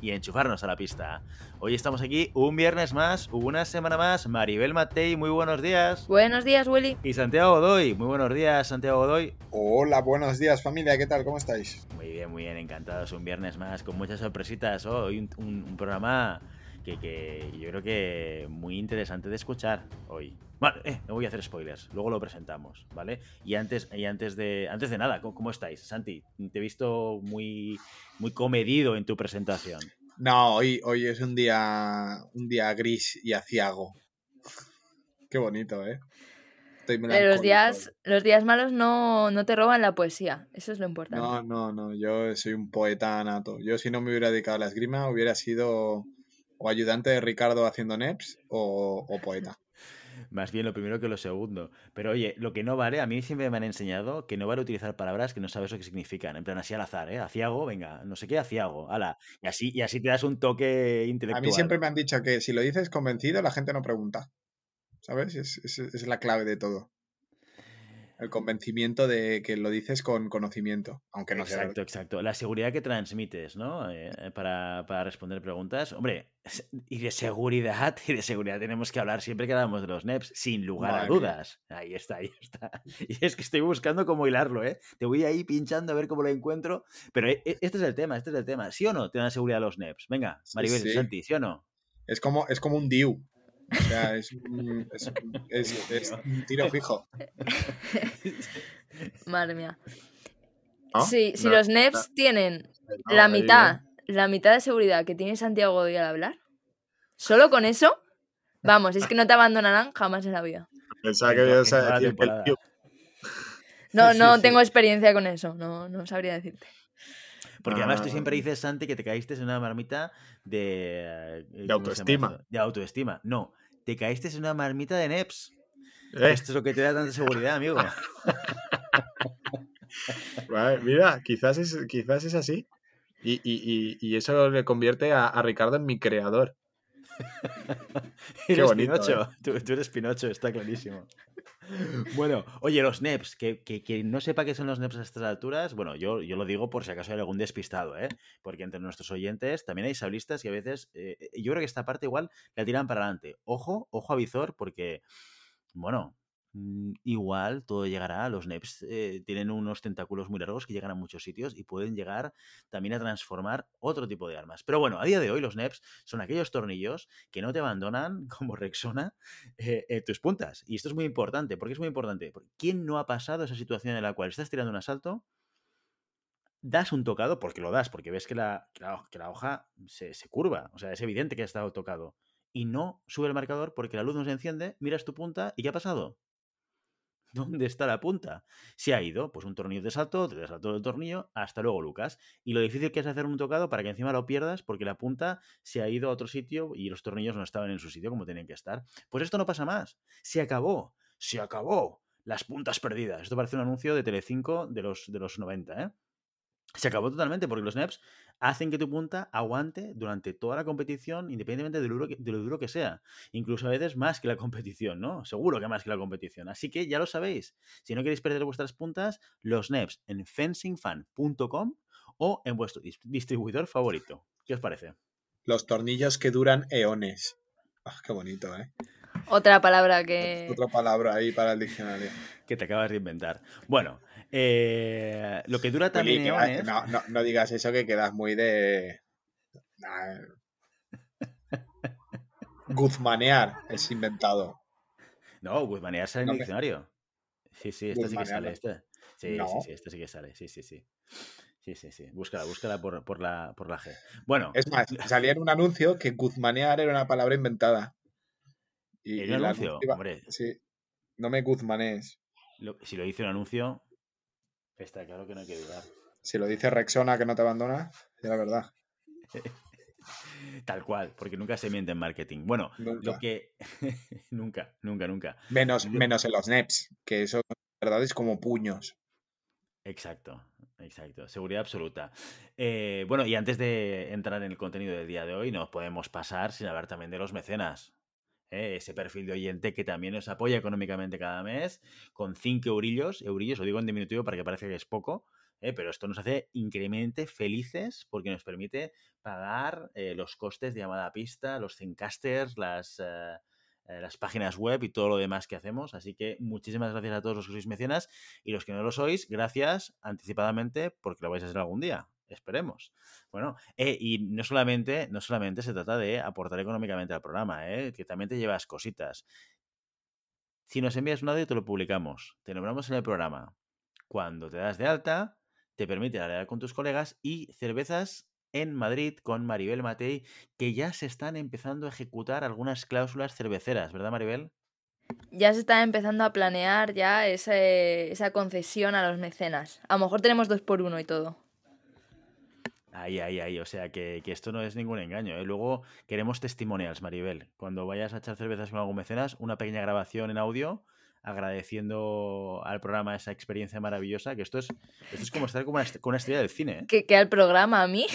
y enchufarnos a la pista. Hoy estamos aquí un viernes más, una semana más. Maribel Matei, muy buenos días. Buenos días, Willy. Y Santiago Godoy, muy buenos días, Santiago Godoy. Hola, buenos días familia, ¿qué tal? ¿Cómo estáis? Muy bien, muy bien, encantados. Un viernes más con muchas sorpresitas. Oh, hoy un, un- un programa que, que yo creo que muy interesante de escuchar hoy. Vale, eh, no voy a hacer spoilers, luego lo presentamos, ¿vale? Y antes, y antes de antes de nada, ¿cómo, cómo estáis? Santi, te he visto muy, muy comedido en tu presentación. No, hoy, hoy es un día, un día gris y aciago. Qué bonito, ¿eh? Estoy Pero los días, los días malos no, no te roban la poesía. Eso es lo importante. No, no, no, yo soy un poeta nato. Yo si no me hubiera dedicado a la esgrima hubiera sido o ayudante de Ricardo haciendo neps o, o poeta. Más bien lo primero que lo segundo. Pero oye, lo que no vale, a mí siempre me han enseñado que no vale utilizar palabras que no sabes lo que significan. En plan, así al azar, ¿eh? Aciago, venga, no sé qué, aciago, ala. Y así, y así te das un toque A intelectual. mí siempre me han dicho que si lo dices convencido la gente no pregunta. ¿Sabes? Es, es- es la clave de todo. El convencimiento de que lo dices con conocimiento, aunque no sea Exacto, exacto. La seguridad que transmites, ¿no? Eh, para, para responder preguntas. Hombre, y de seguridad, y de seguridad tenemos que hablar siempre que hablamos de los NEPs, sin lugar a mía. dudas. Ahí está, ahí está. Y es que estoy buscando cómo hilarlo, ¿eh? Te voy ahí pinchando a ver cómo lo encuentro. Pero eh, eh, este es el tema, este es el tema. ¿Sí o no te dan seguridad los NEPs? Venga, Sí, Maribel, sí. Santi, ¿sí o no? Es como, es como un DIU. O sea, es un, es, es- es un tiro fijo. Madre mía. ¿no? Sí, si No, los NEPs tienen no, la mitad, la mitad de seguridad que tiene Santiago Godoy al hablar, solo con eso, vamos, es que no te abandonarán jamás en la vida. Pensaba que ibas a decir que el. No, Sí, no sí. tengo experiencia con eso, no, no sabría decirte. Porque además tú siempre dices, Santi, que te caíste en una marmita de... eh, ¿cómo se llama autoestima. De autoestima. No, te caíste en una marmita de NEPs. Eh, Esto es lo que te da tanta seguridad, amigo. vale, mira, quizás es, quizás es así. Y, y- y- y eso le convierte a, a Ricardo en mi creador. Eres bonito, Pinocho. Tú, tú eres Pinocho, está clarísimo. Bueno, oye, los NEPs, que, que, que no sepa qué son los NEPs a estas alturas, bueno, yo, yo lo digo por si acaso hay algún despistado, ¿eh? Porque entre nuestros oyentes también hay sablistas que a veces, eh, yo creo que esta parte igual la tiran para adelante. Ojo, ojo a visor, porque, bueno, igual todo llegará, los NEPs eh, tienen unos tentáculos muy largos que llegan a muchos sitios y pueden llegar también a transformar otro tipo de armas. Pero bueno, a día de hoy los NEPs son aquellos tornillos que no te abandonan como Rexona eh, tus puntas. Y esto es muy importante. ¿Por qué es muy importante? Porque ¿quién no ha pasado esa situación en la cual estás tirando un asalto, das un tocado, porque lo das, porque ves que la, que la hoja se, se curva, o sea, es evidente que ha estado tocado, y no sube el marcador porque la luz no se enciende, miras tu punta y ¿qué ha pasado? ¿Dónde está la punta? Se ha ido, pues un tornillo te saltó, te saltó el tornillo, hasta luego, Lucas. Y lo difícil que es hacer un tocado para que encima lo pierdas porque la punta se ha ido a otro sitio y los tornillos no estaban en su sitio como tenían que estar. Pues esto no pasa más. Se acabó. Se acabó. Las puntas perdidas. Esto parece un anuncio de Telecinco de los, de los 90, ¿eh? Se acabó totalmente porque los NEPs hacen que tu punta aguante durante toda la competición, independientemente de lo, duro que, de lo duro que sea. Incluso a veces más que la competición, ¿no? Seguro que más que la competición. Así que ya lo sabéis. Si no queréis perder vuestras puntas, los NEPs en fencingfan.com o en vuestro dis- distribuidor favorito. ¿Qué os parece? Los tornillos que duran eones. Ah, qué bonito, ¿eh? Otra palabra que... Otra palabra ahí para el diccionario. Que te acabas de inventar. Bueno, eh, lo que dura también que- no, no, no digas eso que quedas muy de... Guzmanear es inventado. No, Guzmanear sale en el diccionario. Sí, sí, este sí que sale. no. Este. Sí, No. sí, sí, este sí que sale. Sí, sí, sí. Sí, sí, sí. Búscala, búscala por, por la, por la G. Bueno, Es más, salía en un anuncio que guzmanear era una palabra inventada. Y, ¿En y un el anuncio? Hombre. Sí. No me guzmanees. lo- si lo dice un anuncio, está claro que no hay que dudar. Si lo dice Rexona que no te abandona, es la verdad. Tal cual, porque nunca se miente en marketing. Bueno, lo que. nunca, nunca, nunca. Menos, Lo- menos en los NEPs, que eso, verdad, es como puños. Exacto, exacto. Seguridad absoluta. Eh, bueno, y antes de entrar en el contenido del día de hoy, no podemos pasar sin hablar también de los mecenas. ¿Eh? Ese perfil de oyente que también nos apoya económicamente cada mes con 5 eurillos, eurillos, lo digo en diminutivo para que parezca que es poco, ¿eh? pero esto nos hace increíblemente felices porque nos permite pagar eh, los costes de llamada a pista, los Zencasters, las, las páginas web y todo lo demás que hacemos. Así que muchísimas gracias a todos los que sois mecenas y los que no lo sois, gracias anticipadamente porque lo vais a ser algún día. Esperemos. Bueno, eh, y no solamente, no solamente se trata de aportar económicamente al programa, eh, que también te llevas cositas. Si nos envías un audio, te lo publicamos. Te nombramos en el programa. Cuando te das de alta, te permite hablar con tus colegas y cervezas en Madrid con Maribel Matei, que ya se están empezando a ejecutar algunas cláusulas cerveceras, ¿verdad, Maribel? Ya se está empezando a planear ya ese- esa concesión a los mecenas. A lo mejor tenemos dos por uno y todo. Ahí, ahí, ahí. O sea, que, que esto no es ningún engaño. ¿eh? Luego queremos testimonials, Maribel. Cuando vayas a echar cervezas con algún mecenas, una pequeña grabación en audio agradeciendo al programa esa experiencia maravillosa. Que esto es, esto es como estar con una, con una estrella del cine. ¿eh? Que, que al programa a mí.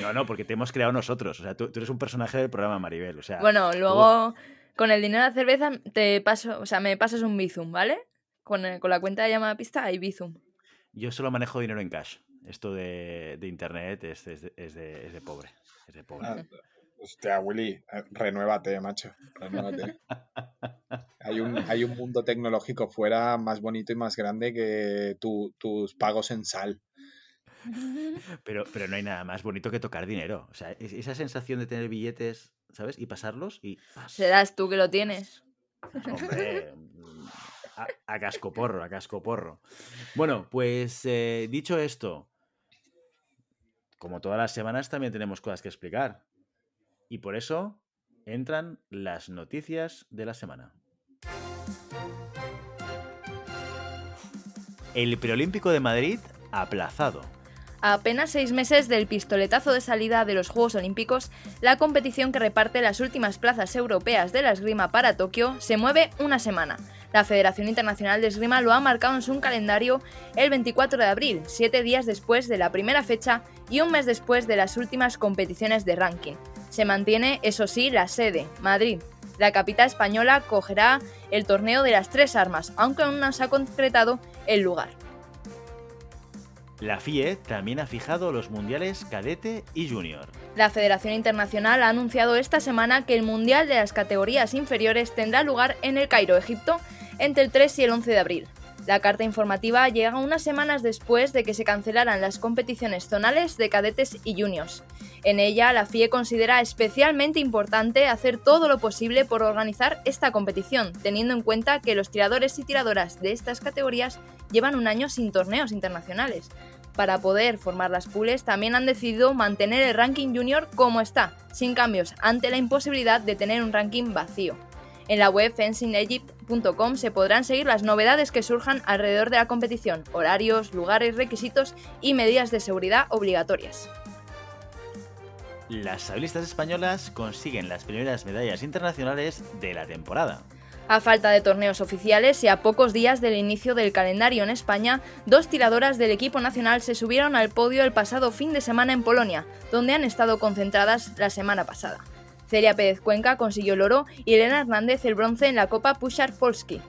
No, no, porque te hemos creado nosotros. O sea, tú, tú eres un personaje del programa, Maribel. O sea, Bueno, luego con el dinero de la cerveza te paso, o sea, me pasas un Bizum, ¿vale? Con, el- con la cuenta de llamada pista hay Bizum. yo solo manejo dinero en cash. Esto de, de internet es, es de, es de- es de pobre. Es de pobre. Ah, hostia, Willy, eh, renuévate, macho. Renuévate. Hay un, hay un mundo tecnológico fuera más bonito y más grande que tu- tus pagos en sal. Pero, pero no hay nada más bonito que tocar dinero. O sea, es- esa sensación de tener billetes, ¿sabes? Y pasarlos y. Serás tú que lo tienes. Hombre, mm, a, a cascoporro, a cascoporro. Bueno, pues eh, dicho esto, como todas las semanas también tenemos cosas que explicar. Y por eso entran las noticias de la semana. El preolímpico de Madrid aplazado. A apenas seis meses del pistoletazo de salida de los Juegos Olímpicos, la competición que reparte las últimas plazas europeas de la esgrima para Tokio se mueve una semana. La Federación Internacional de Esgrima lo ha marcado en su calendario el 24 de abril, siete días después de la primera fecha y un mes después de las últimas competiciones de ranking. Se mantiene, eso sí, la sede, Madrid. La capital española cogerá el torneo de las tres armas, aunque aún no se ha concretado el lugar. La FIE también ha fijado los mundiales cadete y junior. La Federación Internacional ha anunciado esta semana que el Mundial de las categorías inferiores tendrá lugar en el Cairo, Egipto, entre el 3 y el 11 de abril. La carta informativa llega unas semanas después de que se cancelaran las competiciones zonales de cadetes y juniors. En ella, la FIE considera especialmente importante hacer todo lo posible por organizar esta competición, teniendo en cuenta que los tiradores y tiradoras de estas categorías llevan un año sin torneos internacionales. Para poder formar las pools, también han decidido mantener el ranking junior como está, sin cambios, ante la imposibilidad de tener un ranking vacío. En la web fencingegypt.com se podrán seguir las novedades que surjan alrededor de la competición, horarios, lugares, requisitos y medidas de seguridad obligatorias. Las sablistas españolas consiguen las primeras medallas internacionales de la temporada. A falta de torneos oficiales y a pocos días del inicio del calendario en España, dos tiradoras del equipo nacional se subieron al podio el pasado fin de semana en Polonia, donde han estado concentradas la semana pasada. Celia Pérez Cuenca consiguió el oro y Elena Hernández el bronce en la Copa Pushar Polski.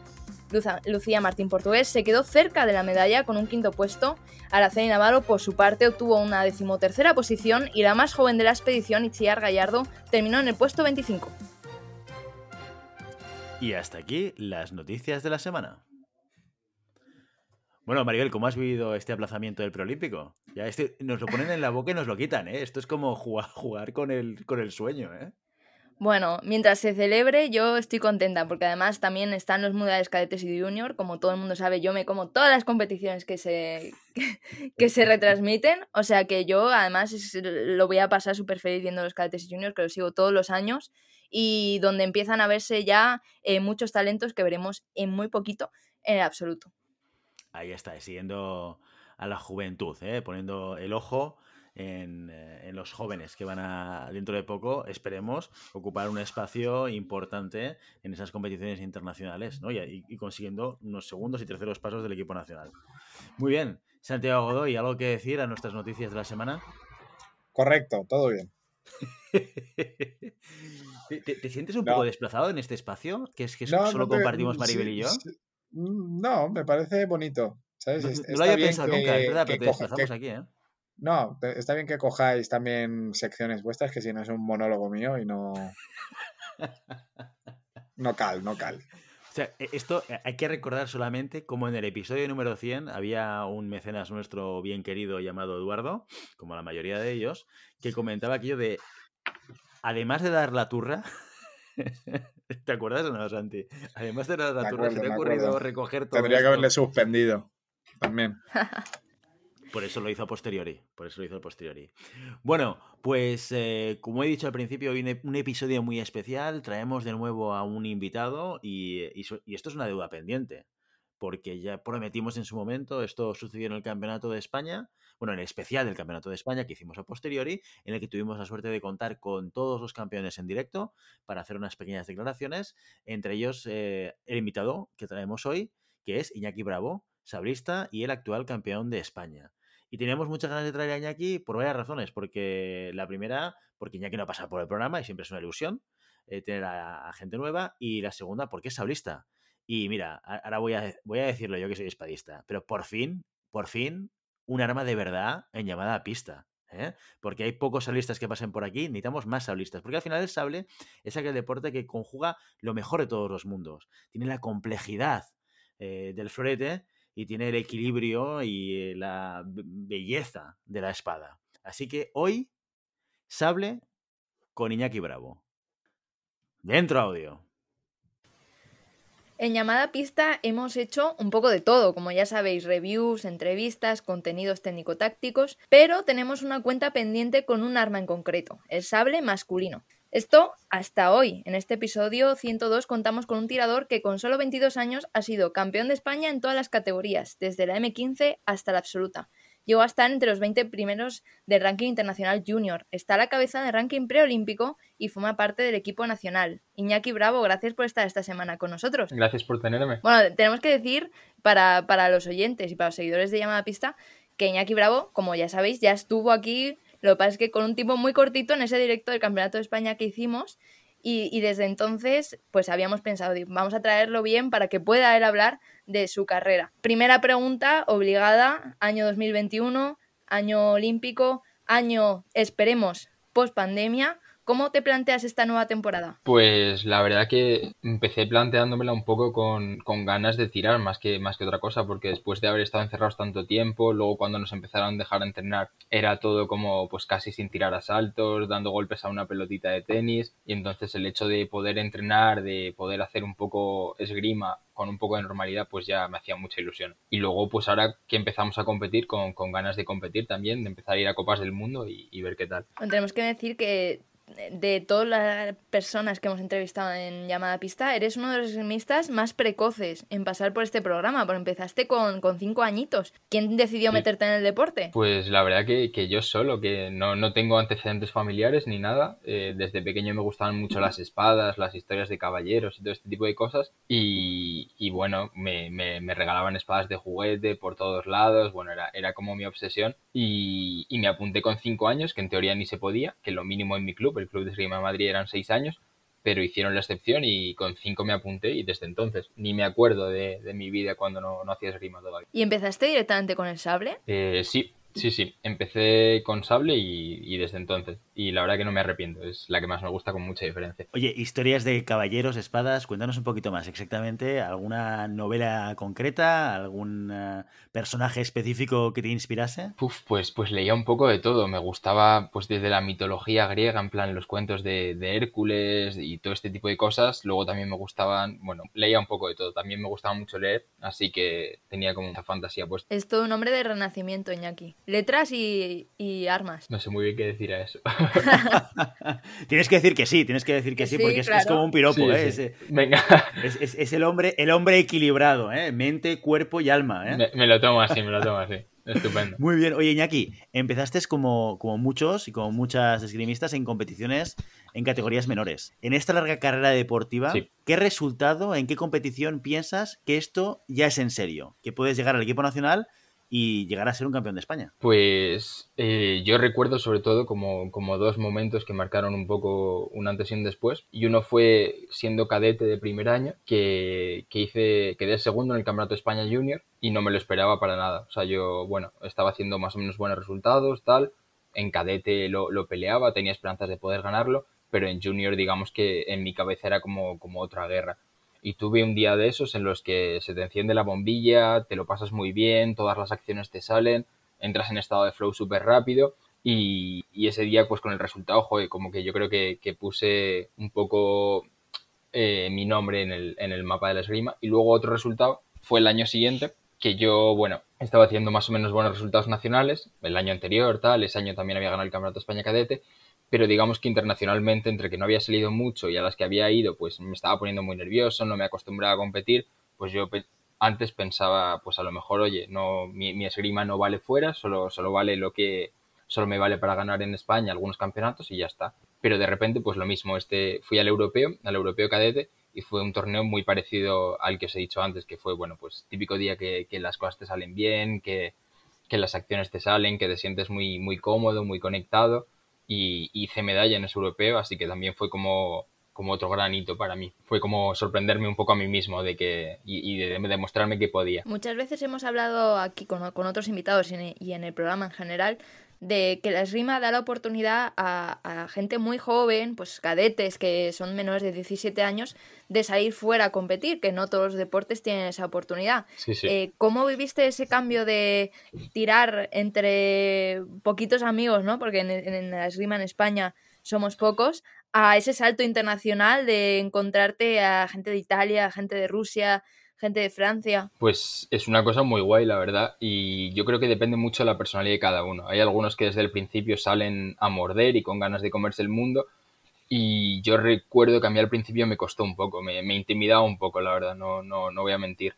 Lucía Martín Portugués se quedó cerca de la medalla con un quinto puesto. Araceli Navarro, por su parte, obtuvo una decimotercera posición y la más joven de la expedición, Itziar Gallardo, terminó en el puesto 25. Y hasta aquí las noticias de la semana. Bueno, Maribel, ¿cómo has vivido este aplazamiento del preolímpico? Ya este, nos lo ponen en la boca y nos lo quitan, ¿eh? Esto es como jugar, jugar con, el, con el sueño, ¿eh? Bueno, mientras se celebre, yo estoy contenta porque además también están los mundiales cadetes y junior. Como todo el mundo sabe, yo me como todas las competiciones que se, que se retransmiten. O sea que yo además lo voy a pasar súper feliz viendo los cadetes y junior, que los sigo todos los años. Y donde empiezan a verse ya eh, muchos talentos que veremos en muy poquito en el absoluto. Ahí está, siguiendo a la juventud, ¿eh? poniendo el ojo en, eh, en, los jóvenes que van a, dentro de poco, esperemos, ocupar un espacio importante en esas competiciones internacionales ¿no? y, y, consiguiendo unos segundos y terceros pasos del equipo nacional. Muy bien, Santiago Godoy, ¿algo que decir a nuestras noticias de la semana? Correcto, todo bien. ¿Te, te, sientes un no. poco desplazado en este espacio? ¿Que es que no, solo compartimos Maribel sí, y yo? Sí. No, me parece bonito. ¿sabes? No, lo había pensado que- nunca, es verdad, pero te desplazamos que- aquí, ¿eh? No, está bien que cojáis también secciones vuestras, que si no es un monólogo mío y no. No cal, no cal. O sea, e- esto eh, hay que recordar solamente como en el episodio número 100 había un mecenas nuestro bien querido llamado Eduardo, como la mayoría de ellos, que comentaba aquello de, además de dar la turra, ¿te acuerdas o no, Santi? Además de dar la Me turra, se acuerdo, te ha ocurrido acuerdo. recoger todo Tendría que haberle suspendido. También. Por eso lo hizo a posteriori. Por eso lo hizo a posteriori. Bueno, pues eh, como he dicho al principio, hoy un, ep- un episodio muy especial. Traemos de nuevo a un invitado so- y esto es una deuda pendiente. Porque ya prometimos en su momento, esto sucedió en el Campeonato de España, bueno, en el especial del Campeonato de España que hicimos a posteriori, en el que tuvimos la suerte de contar con todos los campeones en directo para hacer unas pequeñas declaraciones, entre ellos eh, el invitado que traemos hoy, que es Iñaki Bravo, sabrista y el actual campeón de España. Y teníamos muchas ganas de traer a Iñaki por varias razones, porque la primera, porque Iñaki no ha pasado por el programa y siempre es una ilusión eh, tener a, gente nueva, y la segunda, porque es sablista. Y mira, ahora voy a, voy a decirlo yo que soy espadista, pero por fin, por fin, un arma de verdad en llamada a pista. ¿eh? Porque hay pocos sablistas que pasen por aquí, necesitamos más sablistas. Porque al final el sable es aquel deporte que conjuga lo mejor de todos los mundos. Tiene la complejidad eh, del florete y tiene el equilibrio y eh, la be- belleza de la espada. Así que hoy, sable con Iñaki Bravo. Dentro audio. En llamada pista hemos hecho un poco de todo, como ya sabéis, reviews, entrevistas, contenidos técnico-tácticos, pero tenemos una cuenta pendiente con un arma en concreto, el sable masculino. Esto hasta hoy. En este episodio 102 contamos con un tirador que con solo 22 años ha sido campeón de España en todas las categorías, desde la M15 hasta la absoluta. Llegó a estar entre los 20 primeros del ranking internacional junior. Está a la cabeza del ranking preolímpico y forma parte del equipo nacional. Iñaki Bravo, gracias por estar esta semana con nosotros. Gracias por tenerme. Bueno, tenemos que decir para, para los oyentes y para los seguidores de Llamada Pista que Iñaki Bravo, como ya sabéis, ya estuvo aquí. Lo que pasa es que con un tiempo muy cortito en ese directo del Campeonato de España que hicimos. Y, y desde entonces, pues habíamos pensado, vamos a traerlo bien para que pueda él hablar de su carrera. Primera pregunta, obligada, año 2021, año olímpico, año, esperemos, post pandemia. ¿Cómo te planteas esta nueva temporada? Pues la verdad que empecé planteándomela un poco con, con ganas de tirar más que, más que otra cosa, porque después de haber estado encerrados tanto tiempo, luego cuando nos empezaron a dejar entrenar era todo como pues casi sin tirar asaltos, dando golpes a una pelotita de tenis, y entonces el hecho de poder entrenar, de poder hacer un poco esgrima con un poco de normalidad, pues ya me hacía mucha ilusión. Y luego pues ahora que empezamos a competir, con, con ganas de competir también, de empezar a ir a Copas del Mundo y, y ver qué tal. Tenemos que decir que de todas las personas que hemos entrevistado en llamada pista, eres uno de los esgrimistas más precoces en pasar por este programa, porque empezaste con, con cinco añitos. ¿Quién decidió Sí. meterte en el deporte? Pues la verdad que, que yo solo, que no, no tengo antecedentes familiares ni nada. Eh, desde pequeño me gustaban mucho las espadas, las historias de caballeros y todo este tipo de cosas. Y, y bueno, me, me- me regalaban espadas de juguete por todos lados. Bueno, era, era como mi obsesión. Y, y me apunté con cinco años, que en teoría ni se podía, que lo mínimo en mi club, el Club de Esgrima de Madrid, eran seis años. Pero hicieron la excepción y con cinco me apunté y desde entonces ni me acuerdo de, de mi vida cuando no, no hacía esgrima todavía. ¿Y empezaste directamente con el sable? Eh, sí, sí, sí. Empecé con sable y, y desde entonces. Y la verdad que no me arrepiento. Es la que más me gusta con mucha diferencia. Oye, historias de caballeros, espadas, cuéntanos un poquito más exactamente. ¿Alguna novela concreta? ¿Algún eh, personaje específico que te inspirase? Uf, pues, pues leía un poco de todo. Me gustaba pues desde la mitología griega, en plan los cuentos de, de Hércules y todo este tipo de cosas. Luego también me gustaban, bueno, leía un poco de todo. También me gustaba mucho leer, así que tenía como mucha fantasía puesta. Es todo un hombre de renacimiento, Iñaki. Letras y, y armas. No sé muy bien qué decir a eso. tienes que decir que sí, tienes que decir que sí, Sí, porque es- como un piropo, Sí, ¿eh? sí. Es, Venga, es- es- es el, hombre, el hombre equilibrado, ¿eh? Mente, cuerpo y alma, ¿eh? me, me lo tomo así, me lo tomo así. Estupendo. Muy bien. Oye, Iñaki, empezaste como, como muchos y como muchas esgrimistas en competiciones en categorías menores. En esta larga carrera deportiva, Sí. ¿qué resultado, en qué competición piensas que esto ya es en serio? Que puedes llegar al equipo nacional y llegar a ser un campeón de España. Pues eh, yo recuerdo sobre todo como, como dos momentos que marcaron un poco un antes y un después. Y uno fue siendo cadete de primer año, que, que hice, quedé segundo en el Campeonato España Junior y no me lo esperaba para nada. O sea, yo, bueno, estaba haciendo más o menos buenos resultados, tal. En cadete lo, lo peleaba, tenía esperanzas de poder ganarlo, pero en junior digamos que en mi cabeza era como, como otra guerra. Y tuve un día de esos en los que se te enciende la bombilla, te lo pasas muy bien, todas las acciones te salen, entras en estado de flow súper rápido y, y ese día pues con el resultado, joder, como que yo creo que, que puse un poco eh, mi nombre en el, en el mapa de la esgrima. Y luego otro resultado fue el año siguiente, que yo, bueno, estaba haciendo más o menos buenos resultados nacionales, el año anterior, tal, ese año también había ganado el Campeonato España Cadete, pero digamos que internacionalmente, entre que no había salido mucho y a las que había ido, pues me estaba poniendo muy nervioso, no me acostumbraba a competir, pues yo antes pensaba, pues a lo mejor, oye, no, mi, mi esgrima no vale fuera, solo, solo vale lo que, solo me vale para ganar en España algunos campeonatos y ya está. Pero de repente, pues lo mismo, este, fui al europeo, al europeo cadete, y fue un torneo muy parecido al que os he dicho antes, que fue, bueno, pues típico día que, que las cosas te salen bien, que, que las acciones te salen, que te sientes muy, muy cómodo, muy conectado, y hice medalla en ese europeo, así que también fue como, como otro gran hito para mí. Fue como sorprenderme un poco a mí mismo de que, y, de demostrarme que podía. Muchas veces hemos hablado aquí con, con otros invitados y en el programa en general de que la esgrima da la oportunidad a, a gente muy joven, pues cadetes que son menores de 17 años, de salir fuera a competir, que no todos los deportes tienen esa oportunidad. Sí, sí. Eh, ¿Cómo viviste ese cambio de tirar entre poquitos amigos, ¿no? Porque en, en la esgrima en España somos pocos, a ese salto internacional de encontrarte a gente de Italia, gente de Rusia, gente de Francia. Pues es una cosa muy guay, la verdad, y yo creo que depende mucho de la personalidad de cada uno. Hay algunos que desde el principio salen a morder y con ganas de comerse el mundo, y yo recuerdo que a mí al principio me costó un poco, me, intimidaba un poco, la verdad, no, no, no voy a mentir.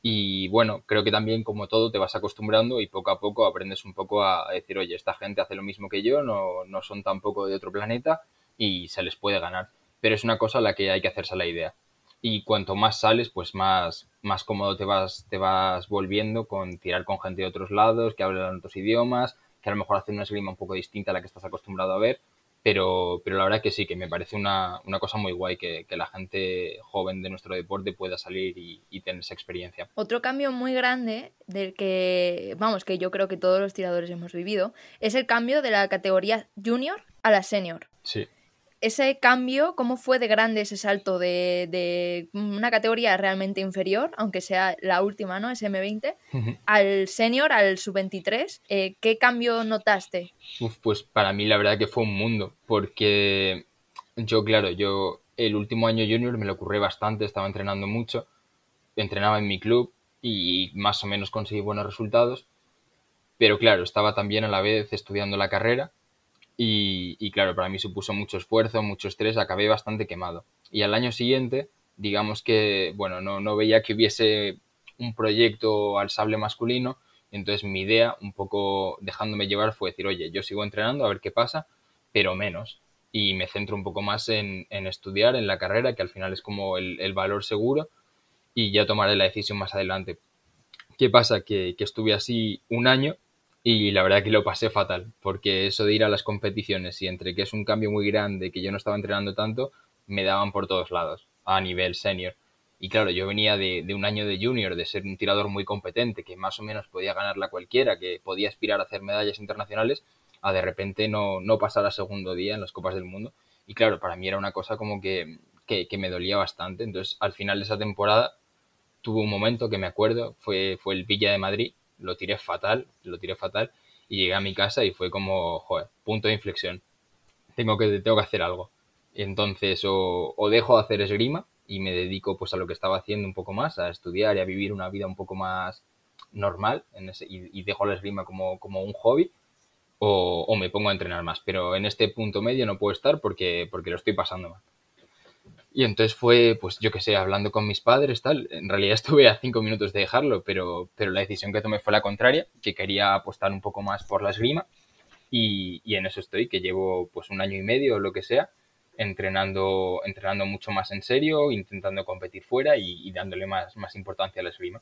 Y bueno, creo que también como todo te vas acostumbrando y poco a poco aprendes un poco a decir, oye, esta gente hace lo mismo que yo, no, no son tampoco de otro planeta y se les puede ganar. Pero es una cosa a la que hay que hacerse la idea y cuanto más sales, pues más, más cómodo te vas, te vas volviendo con tirar con gente de otros lados, que hablan otros idiomas, que a lo mejor hacen una esgrima un poco distinta a la que estás acostumbrado a ver, pero, pero la verdad que sí, que me parece una, una cosa muy guay que, que, la gente joven de nuestro deporte pueda salir y, y, tener esa experiencia. Otro cambio muy grande del que, vamos, que yo creo que todos los tiradores hemos vivido, es el cambio de la categoría junior a la senior. Sí ese cambio, ¿cómo fue de grande ese salto de, de, una categoría realmente inferior, aunque sea la última, ¿no? SM20, uh -huh. al senior, al sub-23? Eh, ¿Qué cambio notaste? Uf, pues para mí la verdad que fue un mundo, porque yo, claro, yo el último año junior me lo ocurrí bastante, estaba entrenando mucho, entrenaba en mi club y más o menos conseguí buenos resultados, pero claro, estaba también a la vez estudiando la carrera y, y, claro, para mí supuso mucho esfuerzo, mucho estrés, acabé bastante quemado. Y al año siguiente, digamos que, bueno, no, no veía que hubiese un proyecto al sable masculino, entonces mi idea, un poco dejándome llevar, fue decir, oye, yo sigo entrenando a ver qué pasa, pero menos. Y me centro un poco más en, en estudiar, en la carrera, que al final es como el, el, valor seguro, y ya tomaré la decisión más adelante. ¿Qué pasa? Que, que estuve así un año y la verdad que lo pasé fatal, porque eso de ir a las competiciones y entre que es un cambio muy grande, que yo no estaba entrenando tanto, me daban por todos lados, a nivel senior. Y claro, yo venía de, de, un año de junior, de ser un tirador muy competente, que más o menos podía ganarla cualquiera, que podía aspirar a hacer medallas internacionales, a de repente no, no pasar a segundo día en las Copas del Mundo. Y claro, para mí era una cosa como que, que, me dolía bastante. Entonces, al final de esa temporada, tuve un momento que me acuerdo, fue, fue el Villa de Madrid, lo tiré fatal, lo tiré fatal y llegué a mi casa y fue como, joder, punto de inflexión. Tengo que, tengo que hacer algo. Entonces, o, o, dejo de hacer esgrima y me dedico pues a lo que estaba haciendo un poco más, a estudiar y a vivir una vida un poco más normal y, dejo la esgrima como, como un hobby, o, me pongo a entrenar más. Pero en este punto medio no puedo estar porque, porque lo estoy pasando mal. Y entonces fue, pues yo qué sé, hablando con mis padres, tal. En realidad estuve a cinco minutos de dejarlo, pero, pero la decisión que tomé fue la contraria, que quería apostar un poco más por la esgrima. Y, y en eso estoy, que llevo pues un año y medio o lo que sea, entrenando, entrenando mucho más en serio, intentando competir fuera y, dándole más, más importancia a la esgrima.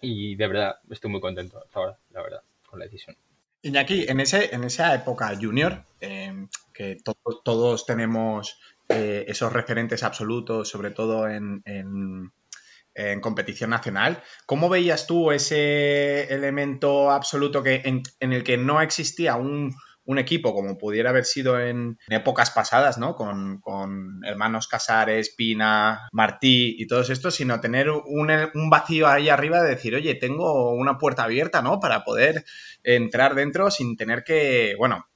Y de verdad, estoy muy contento hasta ahora, la verdad, con la decisión. Iñaki, en, ese, en esa época junior, eh, que todos tenemos eh, esos referentes absolutos, sobre todo en, en, competición nacional, ¿cómo veías tú ese elemento absoluto que, en el que no existía un, un equipo como pudiera haber sido en, épocas pasadas, ¿no? Con, hermanos Casares, Pina, Martí y todos estos, sino tener un, un, vacío ahí arriba de decir, oye, tengo una puerta abierta, ¿no? Para poder entrar dentro sin tener que, bueno,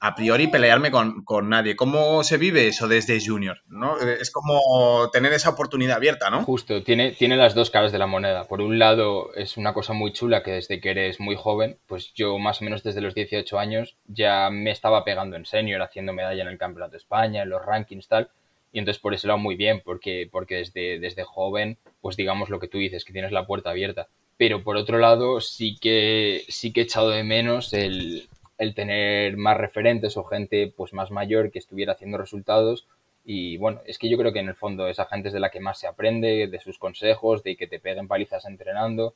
a priori pelearme con, nadie. ¿Cómo se vive eso desde junior? ¿no? Es como tener esa oportunidad abierta, ¿no? Justo, tiene, tiene las dos caras de la moneda. Por un lado, es una cosa muy chula que desde que eres muy joven, pues yo más o menos desde los 18 años ya me estaba pegando en senior, haciendo medalla en el Campeonato de España, en los rankings, tal. Y entonces por ese lado muy bien, porque, porque desde, desde joven, pues digamos lo que tú dices, que tienes la puerta abierta. Pero por otro lado, sí que, sí que he echado de menos el, el tener más referentes o gente pues más mayor que estuviera haciendo resultados y bueno, es que yo creo que en el fondo esa gente es de la que más se aprende, de sus consejos, de que te peguen palizas entrenando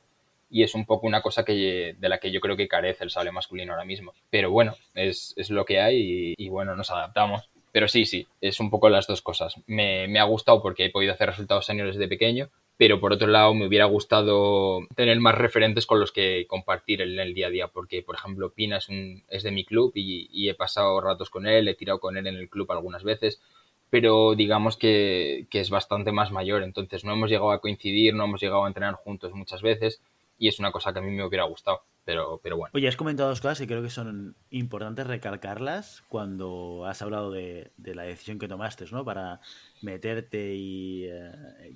y es un poco una cosa que, de la que yo creo que carece el sable masculino ahora mismo. Pero bueno, es, lo que hay y, bueno, nos adaptamos. Pero sí, sí, es un poco las dos cosas. Me, me ha gustado porque he podido hacer resultados seniors desde pequeño, pero por otro lado me hubiera gustado tener más referentes con los que compartir en el día a día, porque por ejemplo Pina es, un, es de mi club y, he pasado ratos con él, he tirado con él en el club algunas veces, pero digamos que, que, es bastante más mayor, entonces no hemos llegado a coincidir, no hemos llegado a entrenar juntos muchas veces y es una cosa que a mí me hubiera gustado. Pero, pero bueno. Oye, has comentado dos cosas y creo que son importantes recalcarlas cuando has hablado de, de la decisión que tomaste, ¿no? Para meterte y eh,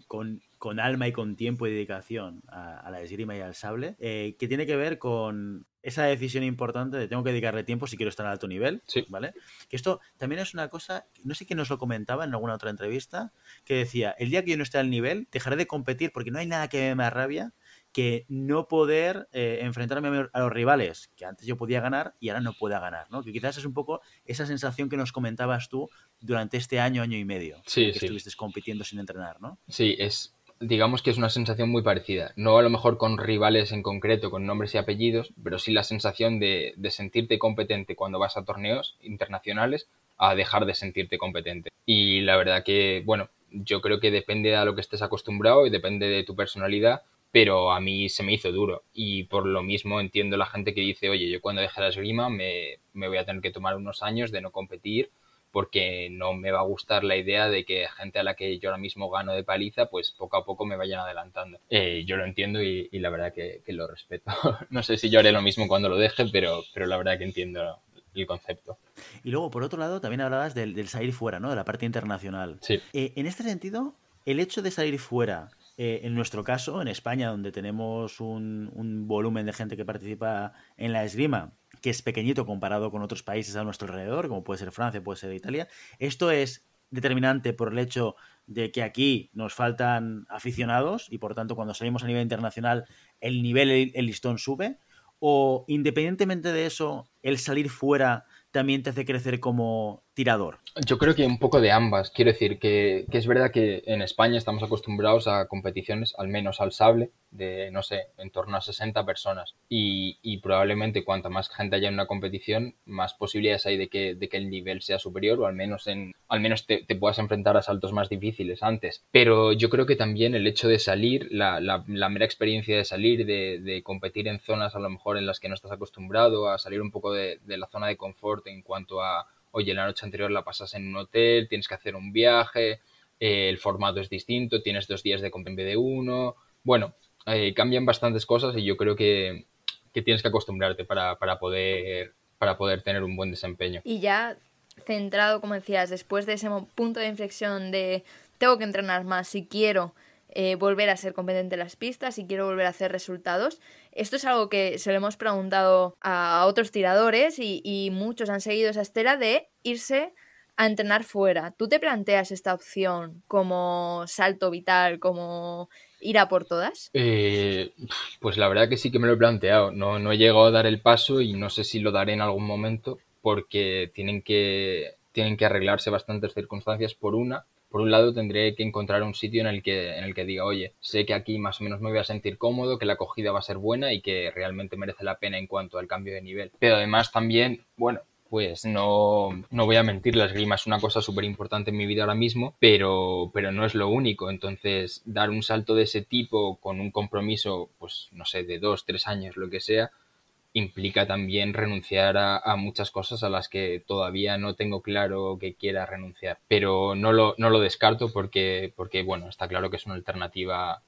con, con, alma y con tiempo y dedicación a, la esgrima y al sable, eh, que tiene que ver con esa decisión importante de tengo que dedicarle tiempo si quiero estar a alto nivel, ¿vale? Que esto también es una cosa, no sé quién nos lo comentaba en alguna otra entrevista, que decía, el día que yo no esté al nivel, dejaré de competir porque no hay nada que me, me rabia que no poder eh, enfrentarme a los rivales, que antes yo podía ganar y ahora no pueda ganar, ¿no? Que quizás es un poco esa sensación que nos comentabas tú durante este año, año y medio, que estuviste compitiendo sin entrenar, ¿no? Sí, es, digamos que es una sensación muy parecida. No a lo mejor con rivales en concreto, con nombres y apellidos, pero sí la sensación de, de sentirte competente cuando vas a torneos internacionales a dejar de sentirte competente. Y la verdad que, bueno, yo creo que depende a lo que estés acostumbrado y depende de tu personalidad, pero a mí se me hizo duro y por lo mismo entiendo la gente que dice, oye, yo cuando deje la esgrima me, me voy a tener que tomar unos años de no competir porque no me va a gustar la idea de que gente a la que yo ahora mismo gano de paliza, pues poco a poco me vayan adelantando. Eh, yo lo entiendo y, la verdad que, lo respeto. no sé si yo haré lo mismo cuando lo deje, pero, pero la verdad que entiendo el concepto. Y luego, por otro lado, también hablabas del, salir fuera, ¿no? De la parte internacional. Sí. Eh, en este sentido, el hecho de salir fuera eh, en nuestro caso, en España, donde tenemos un, volumen de gente que participa en la esgrima, que es pequeñito comparado con otros países a nuestro alrededor, como puede ser Francia, puede ser Italia, esto es determinante por el hecho de que aquí nos faltan aficionados y por tanto cuando salimos a nivel internacional el nivel, el listón sube, o independientemente de eso, el salir fuera también te hace crecer como tirador? Yo creo que un poco de ambas. Quiero decir que, es verdad que en España estamos acostumbrados a competiciones, al menos al sable, de, no sé, en torno a 60 personas. Y, probablemente cuanta más gente haya en una competición, más posibilidades hay de que, de que el nivel sea superior o al menos, en, al menos te, puedas enfrentar a saltos más difíciles antes. Pero yo creo que también el hecho de salir, la, la, mera experiencia de salir, de, competir en zonas a lo mejor en las que no estás acostumbrado, a salir un poco de la zona de confort en cuanto a oye, la noche anterior la pasas en un hotel, tienes que hacer un viaje, eh, el formato es distinto, tienes dos días de compra en vez de uno. Bueno, eh, cambian bastantes cosas y yo creo que, tienes que acostumbrarte para, poder, para poder tener un buen desempeño. Y ya centrado, como decías, después de ese punto de inflexión de tengo que entrenar más si quiero eh, volver a ser competente en las pistas y quiero volver a hacer resultados. Esto es algo que se lo hemos preguntado a otros tiradores y, muchos han seguido esa estela de irse a entrenar fuera. ¿Tú te planteas esta opción como salto vital, como ir a por todas? Eh, pues la verdad que sí que me lo he planteado. No, no he llegado a dar el paso y no sé si lo daré en algún momento porque tienen que, tienen que arreglarse bastantes circunstancias por una. Por un lado tendré que encontrar un sitio en el que en el que diga, oye, sé que aquí más o menos me voy a sentir cómodo, que la acogida va a ser buena y que realmente merece la pena en cuanto al cambio de nivel. Pero además también, bueno, pues no, no voy a mentir, la esgrima es una cosa súper importante en mi vida ahora mismo, pero, pero no es lo único. Entonces, dar un salto de ese tipo con un compromiso, pues no sé, de dos, tres años, lo que sea, implica también renunciar a, muchas cosas a las que todavía no tengo claro que quiera renunciar. Pero no lo, no lo descarto porque, porque, bueno, está claro que es una alternativa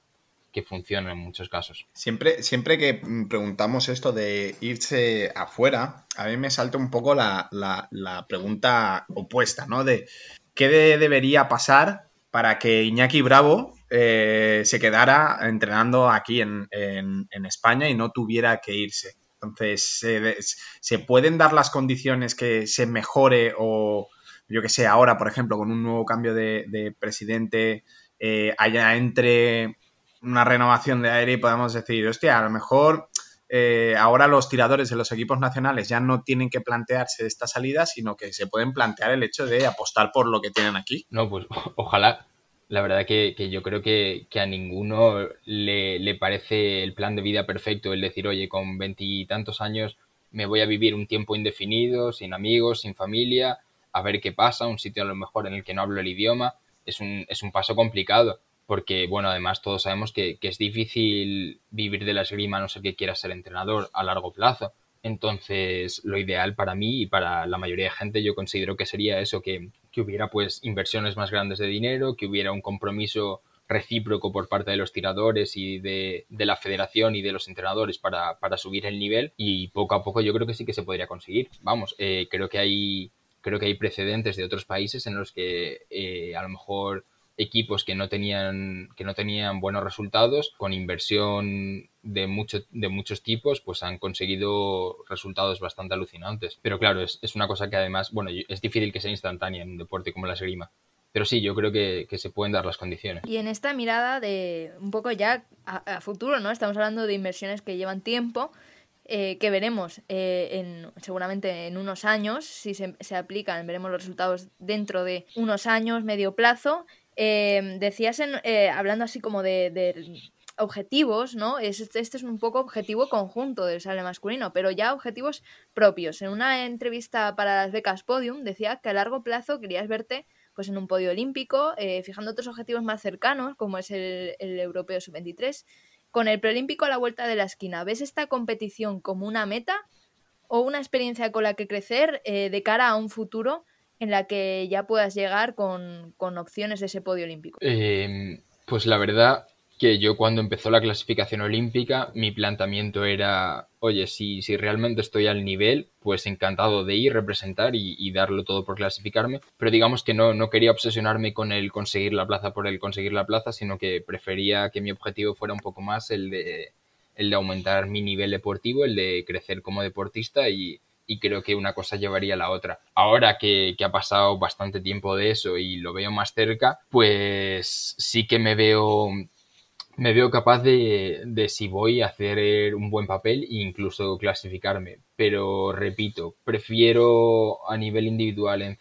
que funciona en muchos casos. Siempre, siempre que preguntamos esto de irse afuera, a mí me salta un poco la, la, la pregunta opuesta, ¿no? De qué de, debería pasar para que Iñaki Bravo eh, se quedara entrenando aquí en, en, España y no tuviera que irse. Entonces, ¿se pueden dar las condiciones que se mejore o, yo que sé, ahora, por ejemplo, con un nuevo cambio de, de presidente, eh, haya entre una renovación de aire y podemos decir, hostia, a lo mejor eh, ahora los tiradores de los equipos nacionales ya no tienen que plantearse esta salida, sino que se pueden plantear el hecho de apostar por lo que tienen aquí. No, pues ojalá. La verdad que, que yo creo que, que a ninguno le, le, parece el plan de vida perfecto el decir, oye, con veintitantos años me voy a vivir un tiempo indefinido, sin amigos, sin familia, a ver qué pasa, un sitio a lo mejor en el que no hablo el idioma. Es un, es un paso complicado porque, bueno, además todos sabemos que, que, es difícil vivir de la esgrima a no ser que quieras ser entrenador a largo plazo. Entonces, lo ideal para mí y para la mayoría de gente yo considero que sería eso, que, que hubiera pues inversiones más grandes de dinero, que hubiera un compromiso recíproco por parte de los tiradores y de, de la federación y de los entrenadores para, para, subir el nivel y poco a poco yo creo que sí que se podría conseguir. Vamos, eh, creo que hay creo que hay precedentes de otros países en los que eh, a lo mejor equipos que no tenían, que no tenían buenos resultados, con inversión de, mucho, de muchos tipos, pues han conseguido resultados bastante alucinantes. Pero claro, es, es una cosa que además, bueno, es difícil que sea instantánea en un deporte como la esgrima. Pero sí, yo creo que, que, se pueden dar las condiciones. Y en esta mirada de un poco ya a, futuro, ¿no? Estamos hablando de inversiones que llevan tiempo, eh, que veremos eh, en, seguramente en unos años, si se, se, aplican, veremos los resultados dentro de unos años, medio plazo. Eh, decías, hablando así como de objetivos, ¿no? Este, este es un poco objetivo conjunto del sable masculino, pero ya objetivos propios. En una entrevista para las becas Podium decía que a largo plazo querías verte pues en un podio olímpico, eh, fijando otros objetivos más cercanos, como es el, el Europeo Sub-23, con el preolímpico a la vuelta de la esquina. ¿Ves esta competición como una meta o una experiencia con la que crecer eh, de cara a un futuro en la que ya puedas llegar con, con opciones de ese podio olímpico? Eh, pues la verdad que yo cuando empezó la clasificación olímpica, mi planteamiento era, oye, si, si realmente estoy al nivel, pues encantado de ir, representar y, y, darlo todo por clasificarme, pero digamos que no, no quería obsesionarme con el conseguir la plaza por el conseguir la plaza, sino que prefería que mi objetivo fuera un poco más el de, el de aumentar mi nivel deportivo, el de crecer como deportista y, y creo que una cosa llevaría a la otra. Ahora que, que, ha pasado bastante tiempo de eso y lo veo más cerca, pues sí que me veo me veo capaz de, de, si voy a hacer un buen papel e incluso clasificarme. Pero repito, prefiero a nivel individual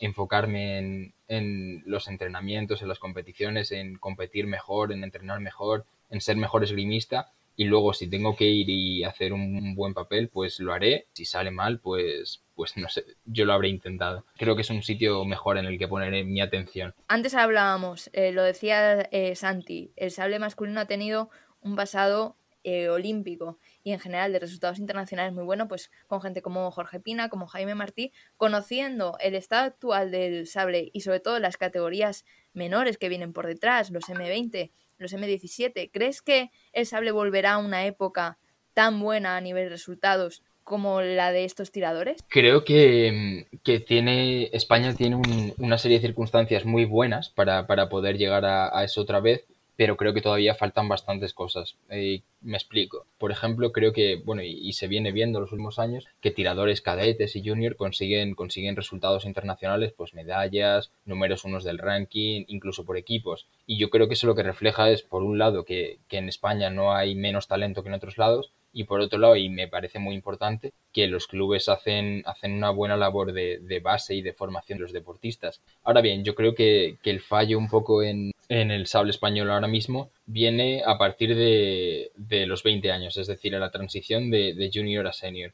enfocarme en, en, los entrenamientos, en las competiciones, en competir mejor, en entrenar mejor, en ser mejor esgrimista. Y luego si tengo que ir y hacer un buen papel, pues lo haré. Si sale mal, pues pues no sé, yo lo habré intentado. Creo que es un sitio mejor en el que poner mi atención. Antes hablábamos, eh, lo decía eh, Santi, el sable masculino ha tenido un pasado eh, olímpico y en general de resultados internacionales muy bueno, pues con gente como Jorge Pina, como Jaime Martí, conociendo el estado actual del sable y sobre todo las categorías menores que vienen por detrás, los M20, los M17, ¿crees que el sable volverá a una época tan buena a nivel de resultados como la de estos tiradores? Creo que, que tiene España tiene un, una serie de circunstancias muy buenas para, para poder llegar a, a, eso otra vez, pero creo que todavía faltan bastantes cosas. Eh, me explico. Por ejemplo, creo que, bueno, y, se viene viendo los últimos años, que tiradores cadetes y junior consiguen, consiguen resultados internacionales, pues medallas, números unos del ranking, incluso por equipos. Y yo creo que eso lo que refleja es, por un lado, que, que en España no hay menos talento que en otros lados, y por otro lado, y me parece muy importante, que los clubes hacen, hacen una buena labor de, de base y de formación de los deportistas. Ahora bien, yo creo que, que el fallo un poco en, en, el sable español ahora mismo viene a partir de, de los 20 años, es decir, a la transición de, de junior a senior.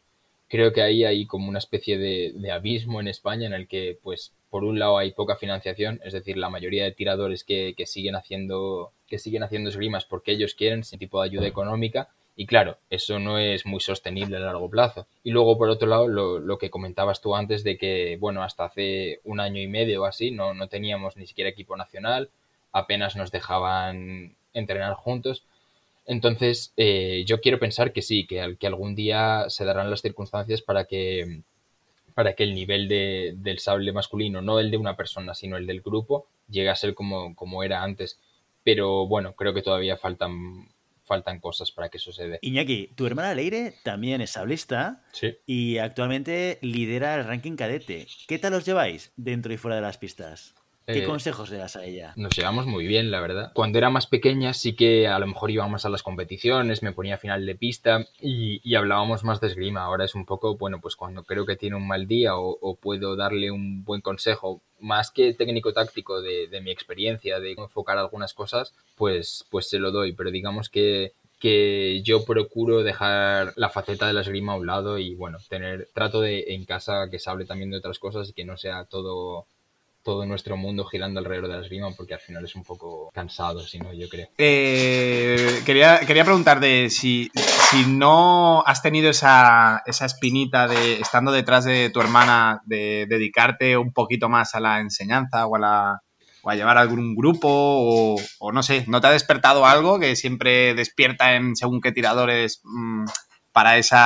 Creo que ahí hay como una especie de, abismo en España en el que, pues, por un lado hay poca financiación, es decir, la mayoría de tiradores que, que siguen haciendo que siguen haciendo esgrimas porque ellos quieren sin tipo de ayuda económica y claro, eso no es muy sostenible a largo plazo. Y luego, por otro lado, lo, lo, que comentabas tú antes de que, bueno, hasta hace un año y medio o así no, no teníamos ni siquiera equipo nacional, apenas nos dejaban entrenar juntos. Entonces, eh, yo quiero pensar que sí, que, que, algún día se darán las circunstancias para que, para que el nivel de, del sable masculino, no el de una persona, sino el del grupo, llegue a ser como, como era antes. Pero bueno, creo que todavía faltan faltan cosas para que dé. Iñaki, tu hermana Leire también es sablista sí. y actualmente lidera el ranking cadete. ¿Qué tal os lleváis dentro y fuera de las pistas? ¿Qué eh, consejos le das a ella? Nos llevamos muy bien, la verdad. Cuando era más pequeña sí que a lo mejor íbamos a las competiciones, me ponía final de pista y, y, hablábamos más de esgrima. Ahora es un poco, bueno, pues cuando creo que tiene un mal día o, o puedo darle un buen consejo, más que técnico-táctico de, de, mi experiencia, de enfocar algunas cosas, pues, pues se lo doy. Pero digamos que que yo procuro dejar la faceta de la esgrima a un lado y bueno, tener trato de en casa que se hable también de otras cosas y que no sea todo todo nuestro mundo girando alrededor de la esgrima porque al final es un poco cansado, si no, yo creo. Eh, quería, quería preguntarte si, si no has tenido esa, esa espinita de, estando detrás de tu hermana, de dedicarte un poquito más a la enseñanza o a, la, o a llevar algún grupo o, o, no sé, ¿no te ha despertado algo que siempre despierta en según qué tiradores mmm, para ese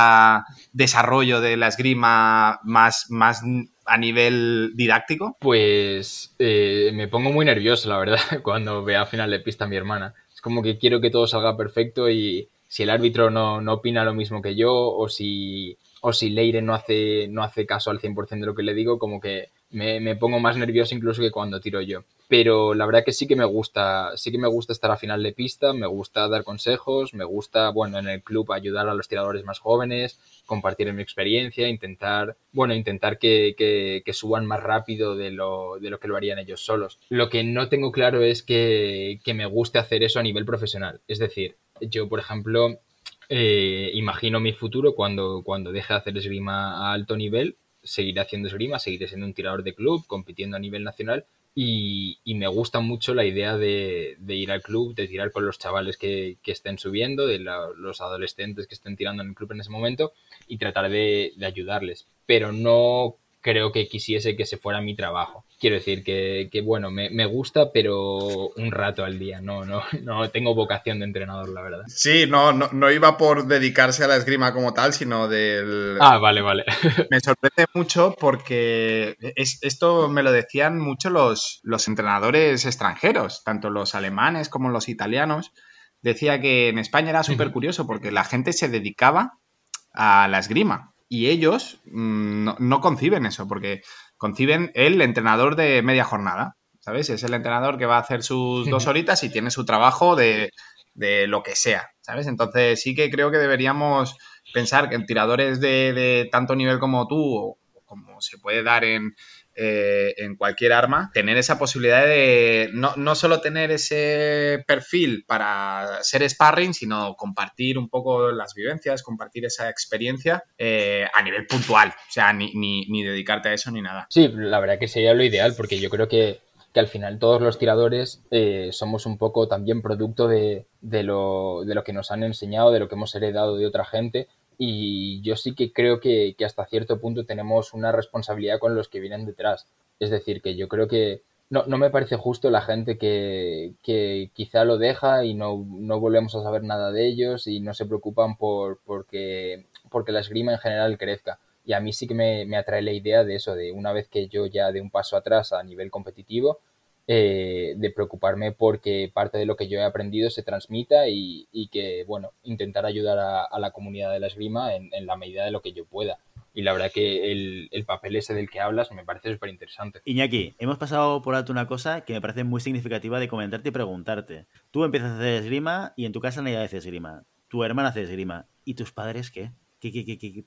desarrollo de la esgrima más, más a nivel didáctico? Pues eh, me pongo muy nervioso, la verdad, cuando vea a final de pista a mi hermana. Es como que quiero que todo salga perfecto y si el árbitro no, no opina lo mismo que yo o si, o si Leire no hace, no hace caso al 100% de lo que le digo, como que me, me, pongo más nervioso incluso que cuando tiro yo. Pero la verdad que sí que me gusta, sí que me gusta estar a final de pista, me gusta dar consejos, me gusta, bueno, en el club ayudar a los tiradores más jóvenes, compartir mi experiencia, intentar, bueno, intentar que, que, que suban más rápido de lo, de lo, que lo harían ellos solos. Lo que no tengo claro es que, que me guste hacer eso a nivel profesional. Es decir, yo, por ejemplo, eh, imagino mi futuro cuando, cuando deje de hacer esgrima a alto nivel seguiré haciendo esgrima, seguiré siendo un tirador de club, compitiendo a nivel nacional y, me gusta mucho la idea de, ir al club, de tirar con los chavales que, estén subiendo, de los adolescentes que estén tirando en el club en ese momento y tratar de, de ayudarles. Pero no creo que quisiese que se fuera mi trabajo. Quiero decir que, que bueno, me, me, gusta, pero un rato al día. No, no, no tengo vocación de entrenador, la verdad. Sí, no, no, no iba por dedicarse a la esgrima como tal, sino del. Ah, vale, vale. me sorprende mucho porque es, esto me lo decían mucho los, los entrenadores extranjeros, tanto los alemanes como los italianos. Decía que en España era súper curioso porque la gente se dedicaba a la esgrima y ellos mmm, no, no, conciben eso, porque conciben el entrenador de media jornada, ¿sabes? Es el entrenador que va a hacer sus dos horitas y tiene su trabajo de, de lo que sea, ¿sabes? Entonces sí que creo que deberíamos pensar que en tiradores de, de tanto nivel como tú, o como se puede dar en, eh, en cualquier arma, tener esa posibilidad de no, no, solo tener ese perfil para ser sparring, sino compartir un poco las vivencias, compartir esa experiencia eh, a nivel puntual, o sea, ni, ni, ni, dedicarte a eso ni nada. Sí, la verdad que sería lo ideal, porque yo creo que, que al final todos los tiradores eh, somos un poco también producto de, de, lo, de lo que nos han enseñado, de lo que hemos heredado de otra gente y yo sí que creo que, que, hasta cierto punto tenemos una responsabilidad con los que vienen detrás. Es decir, que yo creo que no, no me parece justo la gente que, que quizá lo deja y no, no, volvemos a saber nada de ellos y no se preocupan por porque, porque la esgrima en general crezca. Y a mí sí que me, me atrae la idea de eso, de una vez que yo ya de un paso atrás a nivel competitivo, eh, de preocuparme porque parte de lo que yo he aprendido se transmita y, que, bueno, intentar ayudar a, la comunidad de la esgrima en, la medida de lo que yo pueda. Y la verdad que el, el papel ese del que hablas me parece súper interesante. Iñaki, hemos pasado por alto una cosa que me parece muy significativa de comentarte y preguntarte. Tú empiezas a hacer esgrima y en tu casa nadie hace esgrima. Tu hermana hace esgrima. ¿Y tus padres qué? ¿Qué, qué, qué,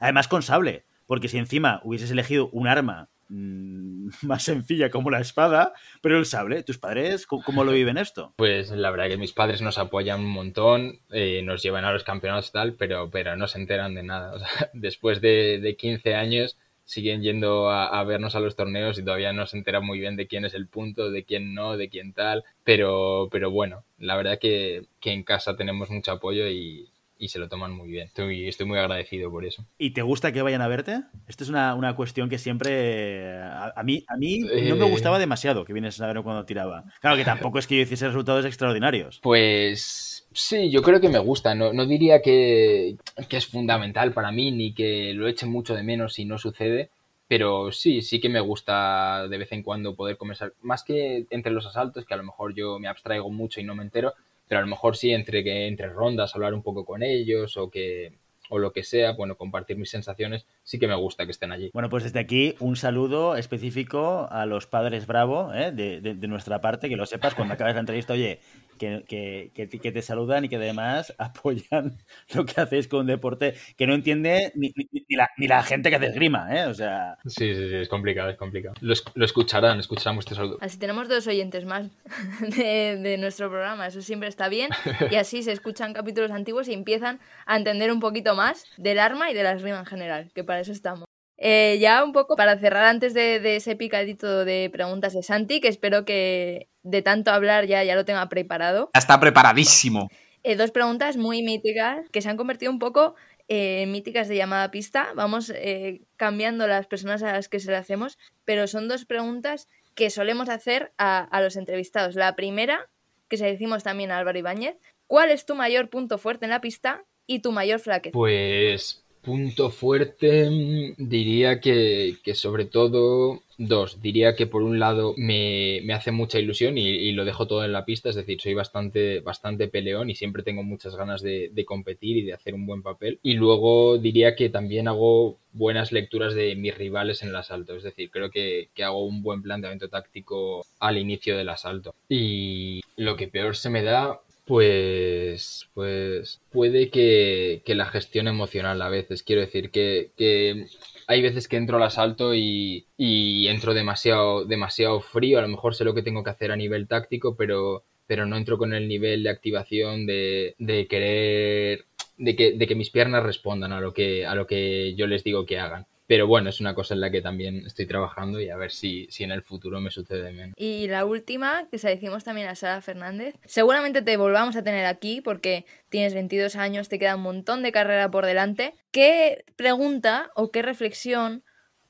Además con sable. Porque si encima hubieses elegido un arma mm, más sencilla como la espada, pero el sable, ¿tus padres cómo, lo viven esto? Pues la verdad que mis padres nos apoyan un montón, eh, nos llevan a los campeonatos y tal, pero, pero no se enteran de nada. después de, de 15 años siguen yendo a, vernos a los torneos y todavía no se enteran muy bien de quién es el punto, de quién no, de quién tal, pero, pero bueno, la verdad que, que en casa tenemos mucho apoyo y, y se lo toman muy bien. Estoy, estoy muy agradecido por eso. ¿Y te gusta que vayan a verte? Esto es una, una cuestión que siempre... A, mí, a mí no me gustaba eh. demasiado que vienes a ver cuando tiraba. Claro que tampoco es que yo hiciese resultados extraordinarios. Pues sí, yo creo que me gusta. No, no diría que, que es fundamental para mí ni que lo eche mucho de menos si no sucede. Pero sí, sí que me gusta de vez en cuando poder comenzar, más que entre los asaltos, que a lo mejor yo me abstraigo mucho y no me entero, pero a lo mejor sí entre, que, entre rondas hablar un poco con ellos o que o lo que sea, bueno, compartir mis sensaciones, sí que me gusta que estén allí. Bueno, pues desde aquí un saludo específico a los padres Bravo, ¿eh? de, de, nuestra parte, que lo sepas cuando acabes la entrevista, oye, que, que, que, te saludan y que además apoyan lo que hacéis con un deporte que no entiende ni, ni, la, ni la, gente que hace esgrima, ¿eh? O sea... Sí, sí, sí, es complicado, es complicado. Lo, lo escucharán, escucharán vuestro saludo. Así tenemos dos oyentes más de, de, nuestro programa, eso siempre está bien. Y así se escuchan capítulos antiguos y empiezan a entender un poquito más del arma y de la esgrima en general, que para eso estamos. Eh, ya un poco para cerrar antes de, ese picadito de preguntas de Santi, que espero que de tanto hablar ya, ya lo tenga preparado. Ya está preparadísimo. Eh, dos preguntas muy míticas que se han convertido un poco en míticas de llamada pista. Vamos eh, cambiando las personas a las que se le hacemos, pero son dos preguntas que solemos hacer a, a los entrevistados. La primera, que se decimos también a Álvaro Ibáñez, ¿cuál es tu mayor punto fuerte en la pista y tu mayor flaqueza? Pues punto fuerte mm, diría que, sobre todo dos. Diría que por un lado me, hace mucha ilusión y, lo dejo todo en la pista, es decir, soy bastante, bastante peleón y siempre tengo muchas ganas de, competir y de hacer un buen papel. Y luego diría que también hago buenas lecturas de mis rivales en el asalto, es decir, creo que, que hago un buen planteamiento táctico al inicio del asalto. Y lo que peor se me da, pues, pues puede que, la gestión emocional a veces, quiero decir que, que hay veces que entro al asalto y, y, entro demasiado, demasiado frío, a lo mejor sé lo que tengo que hacer a nivel táctico, pero, pero no entro con el nivel de activación de, de querer, de que, de que mis piernas respondan a lo que, a lo que yo les digo que hagan. Pero bueno, es una cosa en la que también estoy trabajando y a ver si, si en el futuro me sucede menos. Y la última, que se decimos también a Sara Fernández, seguramente te volvamos a tener aquí porque tienes 22 años, te queda un montón de carrera por delante. ¿Qué pregunta o qué reflexión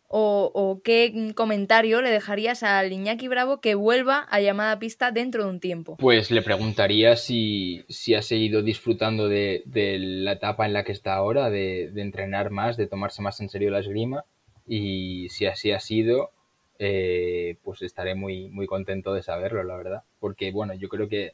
o, qué comentario le dejarías al Iñaki Bravo que vuelva a llamada pista dentro de un tiempo? Pues le preguntaría si, si ha seguido disfrutando de, la etapa en la que está ahora, de, entrenar más, de tomarse más en serio la esgrima y si así ha sido, eh, pues estaré muy, muy contento de saberlo, la verdad. Porque bueno, yo creo que,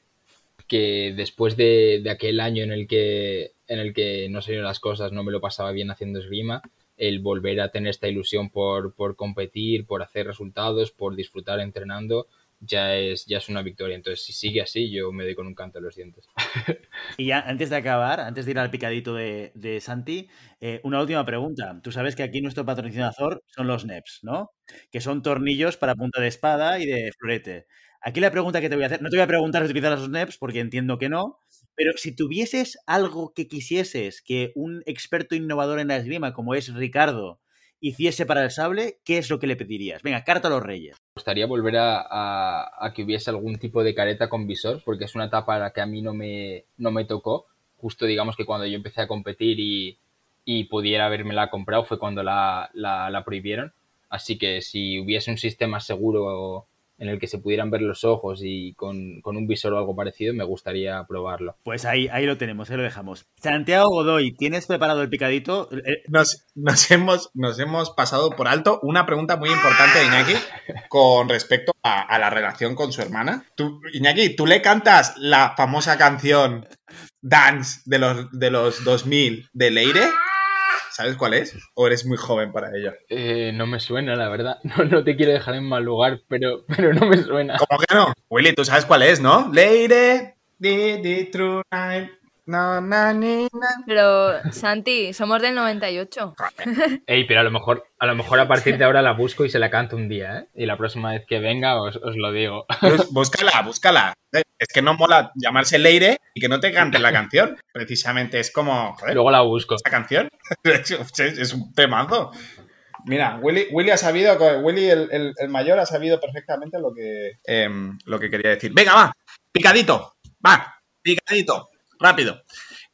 que después de, de aquel año en el que en el que no salieron las cosas, no me lo pasaba bien haciendo esgrima, el volver a tener esta ilusión por, competir, por hacer resultados, por disfrutar entrenando, ya es, ya es una victoria. Entonces, si sigue así, yo me doy con un canto en los dientes. Y ya, antes de acabar, antes de ir al picadito de, Santi, eh, una última pregunta. Tú sabes que aquí nuestro patrocinador son los NEPs, ¿no? Que son tornillos para punta de espada y de florete. Aquí la pregunta que te voy a hacer, no te voy a preguntar si utilizas los NEPs, porque entiendo que no, pero si tuvieses algo que quisieses que un experto innovador en la esgrima, como es Ricardo, hiciese para el sable, ¿qué es lo que le pedirías? Venga, carta a los reyes. Me gustaría volver a, que hubiese algún tipo de careta con visor, porque es una etapa a la que a mí no me, no me tocó. Justo digamos que cuando yo empecé a competir y, y pudiera la comprado fue cuando la, la, prohibieron. Así que si hubiese un sistema seguro en el que se pudieran ver los ojos y con, con un visor o algo parecido, me gustaría probarlo. Pues ahí, ahí lo tenemos, ahí lo dejamos. Santiago Godoy, ¿tienes preparado el picadito? Eh, Nos, nos hemos, nos hemos pasado por alto una pregunta muy importante de Iñaki con respecto a, a la relación con su hermana. Tú, Iñaki, ¿tú le cantas la famosa canción Dance de los, de los 2000 de Leire? ¿Sabes cuál es? ¿O eres muy joven para ello? Eh, no me suena, la verdad. No, no te quiero dejar en mal lugar, pero, pero no me suena. ¿Cómo que no? Willy, tú sabes cuál es, ¿no? Leire, di, di, true night. No, na, ni, na. Pero, Santi, somos del 98. Ey, pero a lo mejor, a lo mejor a partir de ahora la busco y se la canto un día, ¿eh? Y la próxima vez que venga os, os lo digo. Búscala, búscala. Es que no mola llamarse Leire y que no te canten la canción. Precisamente es como, joder, Luego la busco. esta canción es, un temazo. Mira, Willy, Willy ha sabido, Willy el, el- el mayor ha sabido perfectamente lo que, em, lo que quería decir. Venga, va, picadito, va, picadito, rápido.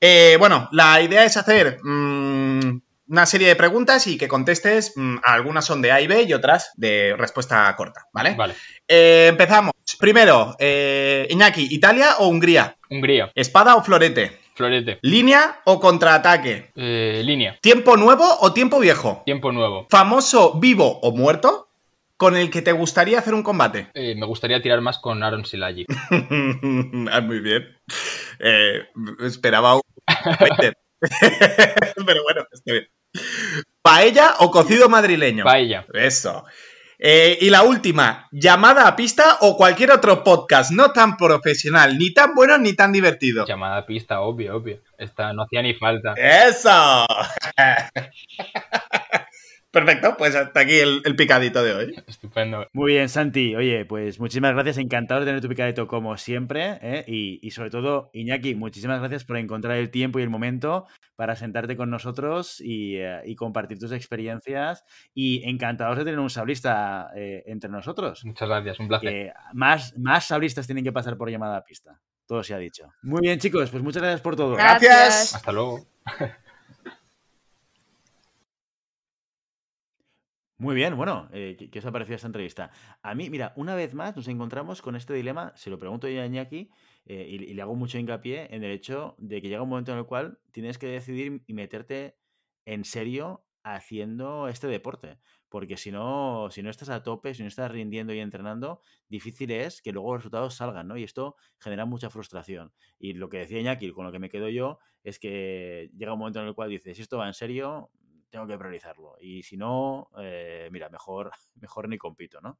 Eh, bueno, la idea es hacer mm, una serie de preguntas y que contestes, mm, algunas son de A y B y otras de respuesta corta, ¿vale? Vale. Eh, empezamos. Primero, eh, Iñaki, ¿Italia o Hungría? Hungría. ¿Espada o florete? Florete. ¿Línea o contraataque? Eh, línea. ¿Tiempo nuevo o tiempo viejo? Tiempo nuevo. ¿Famoso vivo o muerto con el que te gustaría hacer un combate? Eh, me gustaría tirar más con Aaron Silagi. Ah, Muy bien. Eh, esperaba un. Pero bueno, está bien. ¿Paella o cocido madrileño? Paella. Eso. Eh, y la última, llamada a pista o cualquier otro podcast no tan profesional, ni tan bueno ni tan divertido. Llamada a pista, obvio, obvio. Esta no hacía ni falta. ¡Eso! Perfecto, pues hasta aquí el, el picadito de hoy. Estupendo. Muy bien, Santi. Oye, pues muchísimas gracias. Encantado de tener tu picadito como siempre. ¿eh? Y, y sobre todo, Iñaki, muchísimas gracias por encontrar el tiempo y el momento para sentarte con nosotros y, eh, y compartir tus experiencias. Y encantados de tener un sablista eh, entre nosotros. Muchas gracias, un placer. Más, más sablistas tienen que pasar por llamada a pista. Todo se ha dicho. Muy bien, chicos, pues muchas gracias por todo. Gracias. Hasta luego. Muy bien, bueno, eh, ¿qué, os ha parecido esta entrevista? A mí, mira, una vez más nos encontramos con este dilema, se lo pregunto yo a Iñaki, eh, y, y le hago mucho hincapié en el hecho de que llega un momento en el cual tienes que decidir y meterte en serio haciendo este deporte. Porque si no, si no estás a tope, si no estás rindiendo y entrenando, difícil es que luego los resultados salgan, ¿no? Y esto genera mucha frustración. Y lo que decía Iñaki, con lo que me quedo yo, es que llega un momento en el cual dices, si esto va en serio, tengo que priorizarlo. Y si no, eh, mira, mejor, mejor ni compito, ¿no?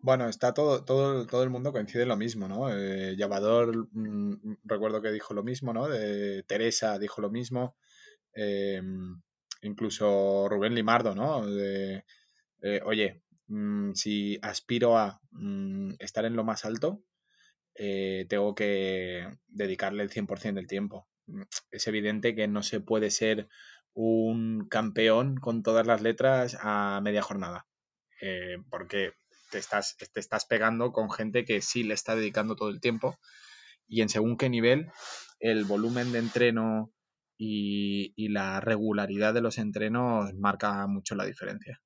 Bueno, está todo, todo, todo el mundo coincide en lo mismo, ¿no? Eh, Llavador, mm, recuerdo que dijo lo mismo, ¿no? De Teresa dijo lo mismo. eh, incluso Rubén Limardo, ¿no? De, eh, oye, mm, si aspiro a mm, estar en lo más alto, eh, tengo que dedicarle el 100% del tiempo. Mm, Es evidente que no se puede ser un campeón con todas las letras a media jornada, eh, porque te estás, te estás pegando con gente que sí le está dedicando todo el tiempo y en según qué nivel el volumen de entreno y, y la regularidad de los entrenos marca mucho la diferencia.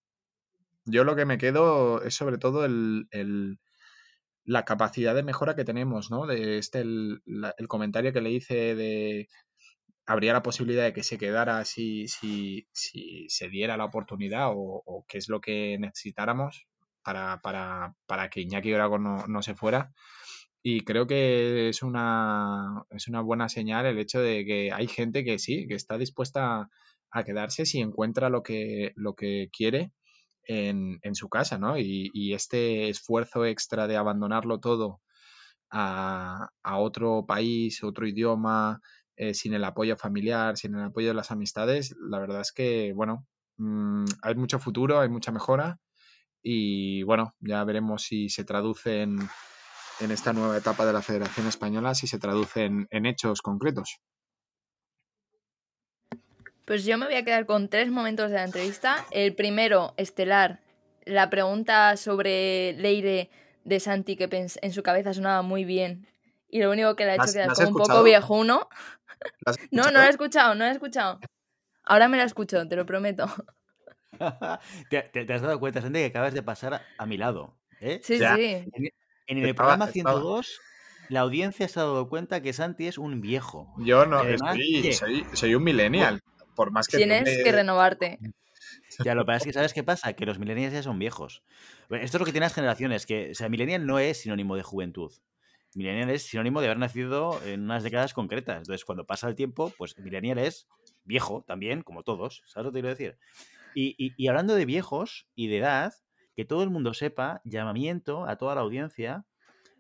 Yo lo que me quedo es sobre todo el, el- la capacidad de mejora que tenemos, ¿no? De este, el, el comentario que le hice de habría la posibilidad de que se quedara si, si, si se diera la oportunidad o, qué es lo que necesitáramos para, para, para que Iñaki Drago no, no se fuera. Y creo que es una, es una buena señal el hecho de que hay gente que sí, que está dispuesta a quedarse si encuentra lo que, lo que quiere en, en su casa, ¿no? Y, y este esfuerzo extra de abandonarlo todo a, a otro país, otro idioma, eh, sin el apoyo familiar, sin el apoyo de las amistades, la verdad es que, bueno, mm, hay mucho futuro, hay mucha mejora y, bueno, ya veremos si se traduce en, esta nueva etapa de la Federación Española, si se traduce en, en hechos concretos. Pues yo me voy a quedar con tres momentos de la entrevista. El primero, estelar, la pregunta sobre Leire de Santi, que en su cabeza sonaba muy bien. Y lo único que le ha ¿La hecho has- quedar como un poco viejuno. ¿Lo No, no la he escuchado, no la he escuchado. Ahora me la escucho, te lo prometo. ¿Te, te- te has dado cuenta, Santi, que acabas de pasar a, a mi lado? ¿eh? Sí, O sea, sí. En, en el Estaba- programa estaba- 102, la audiencia se ha dado cuenta que Santi es un viejo. Yo no, además, soy, soy, soy un millennial. Por más que Tienes tiene- que renovarte. Ya, lo que pasa es que, ¿sabes qué pasa? Que los millennials ya son viejos. Esto es lo que tienen las generaciones, que, o sea, millennial no es sinónimo de juventud. Millennial es sinónimo de haber nacido en unas décadas concretas. Entonces, cuando pasa el tiempo, pues millennial es viejo también, como todos. ¿Sabes lo que te quiero decir? Y, y- y hablando de viejos y de edad, que todo el mundo sepa, llamamiento a toda la audiencia,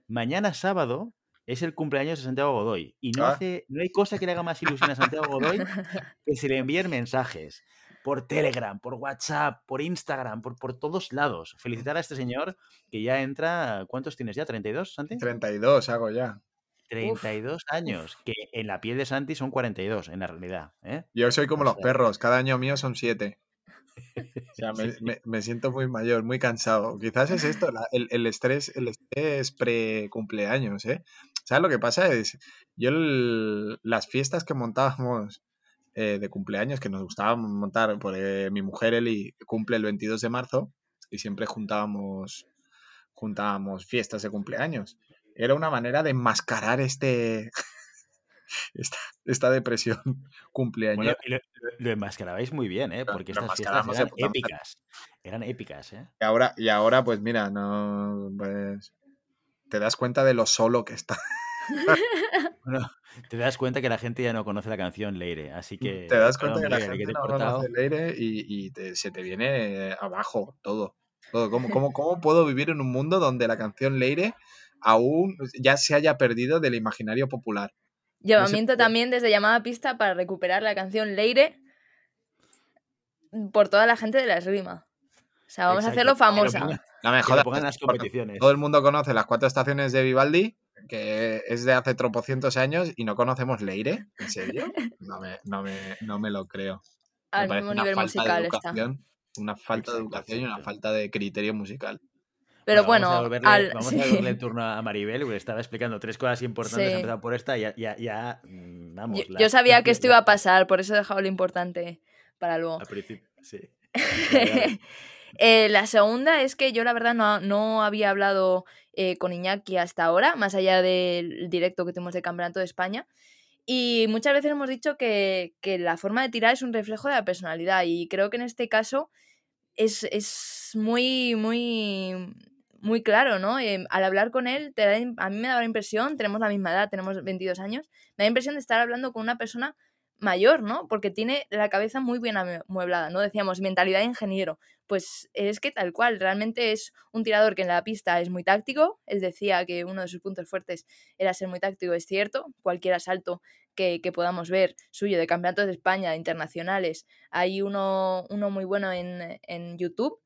mañana sábado es el cumpleaños de Santiago Godoy. Y no, Ah. hace, no hay cosa que le haga más ilusión a Santiago Godoy que se le envíen mensajes por Telegram, por WhatsApp, por Instagram, por, por todos lados. Felicitar a este señor que ya entra. ¿Cuántos tienes ya? ¿32, Santi? 32 hago ya. 32 años. Que en la piel de Santi son 42, en la realidad. ¿eh? Yo soy como O los perros, cada año mío son siete. O sea, me, Sí. me- me siento muy mayor, muy cansado. Quizás es esto, la- el, el estrés, el estrés pre-cumpleaños, ¿eh? ¿Sabes lo que pasa? Es, yo el- las fiestas que montábamos eh, de cumpleaños, que nos gustaba montar, porque mi mujer Eli cumple el 22 de marzo y siempre juntábamos, juntábamos fiestas de cumpleaños. Era una manera de enmascarar este, esta, esta depresión cumpleaños. Bueno, lo, lo enmascarabais muy bien, ¿eh? Porque lo estas fiestas eran épicas. Eran épicas, ¿eh? Y ahora, y ahora, pues mira, no, pues te das cuenta de lo solo que está. Bueno, te das cuenta que la gente ya no conoce la canción Leire, así que... Te das cuenta que la gente te he no conoce el aire y, y te- se te viene abajo todo. todo. ¿Cómo, cómo, ¿Cómo puedo vivir en un mundo donde la canción Leire aún ya se haya perdido del imaginario popular? Llamamiento también desde llamada pista para recuperar la canción Leire por toda la gente de la esgrima. O sea, vamos a hacerlo que lo famosa. No me Que jodas. Todo el mundo conoce las cuatro estaciones de Vivaldi, que es de hace tropocientos años, y no conocemos Leire. ¿En serio? No me, no me, no me lo creo. Al parece mismo una nivel falta de musical está. educación, Una falta de educación y una falta de criterio musical. Pero Vamos a bueno, al- vamos sí. a devolverle el turno a Maribel, porque estaba explicando tres cosas importantes. Sí. Ha empezado por esta y ya, ya, ya, mm, vamos. yo, la- yo sabía que esto iba a pasar, por eso he dejado lo importante para luego. Al principio, sí. Eh, la segunda es que yo la verdad no, no había hablado eh, con Iñaki hasta ahora, más allá del directo que tuvimos de Campeonato de España. Y muchas veces hemos dicho que, que la forma de tirar es un reflejo de la personalidad y creo que en este caso es, es muy, muy, muy claro, ¿no? Eh, al hablar con él, te da, a mí me da la impresión, tenemos la misma edad, tenemos 22 años, me da la impresión de estar hablando con una persona mayor, ¿no? Porque tiene la cabeza muy bien amueblada, ¿no? Decíamos, mentalidad de ingeniero. Pues es que tal cual, realmente es un tirador que en la pista es muy táctico. Él decía que uno de sus puntos fuertes era ser muy táctico, es cierto. Cualquier asalto que, que podamos ver suyo de campeonatos de España, internacionales, hay uno, uno muy bueno en, en YouTube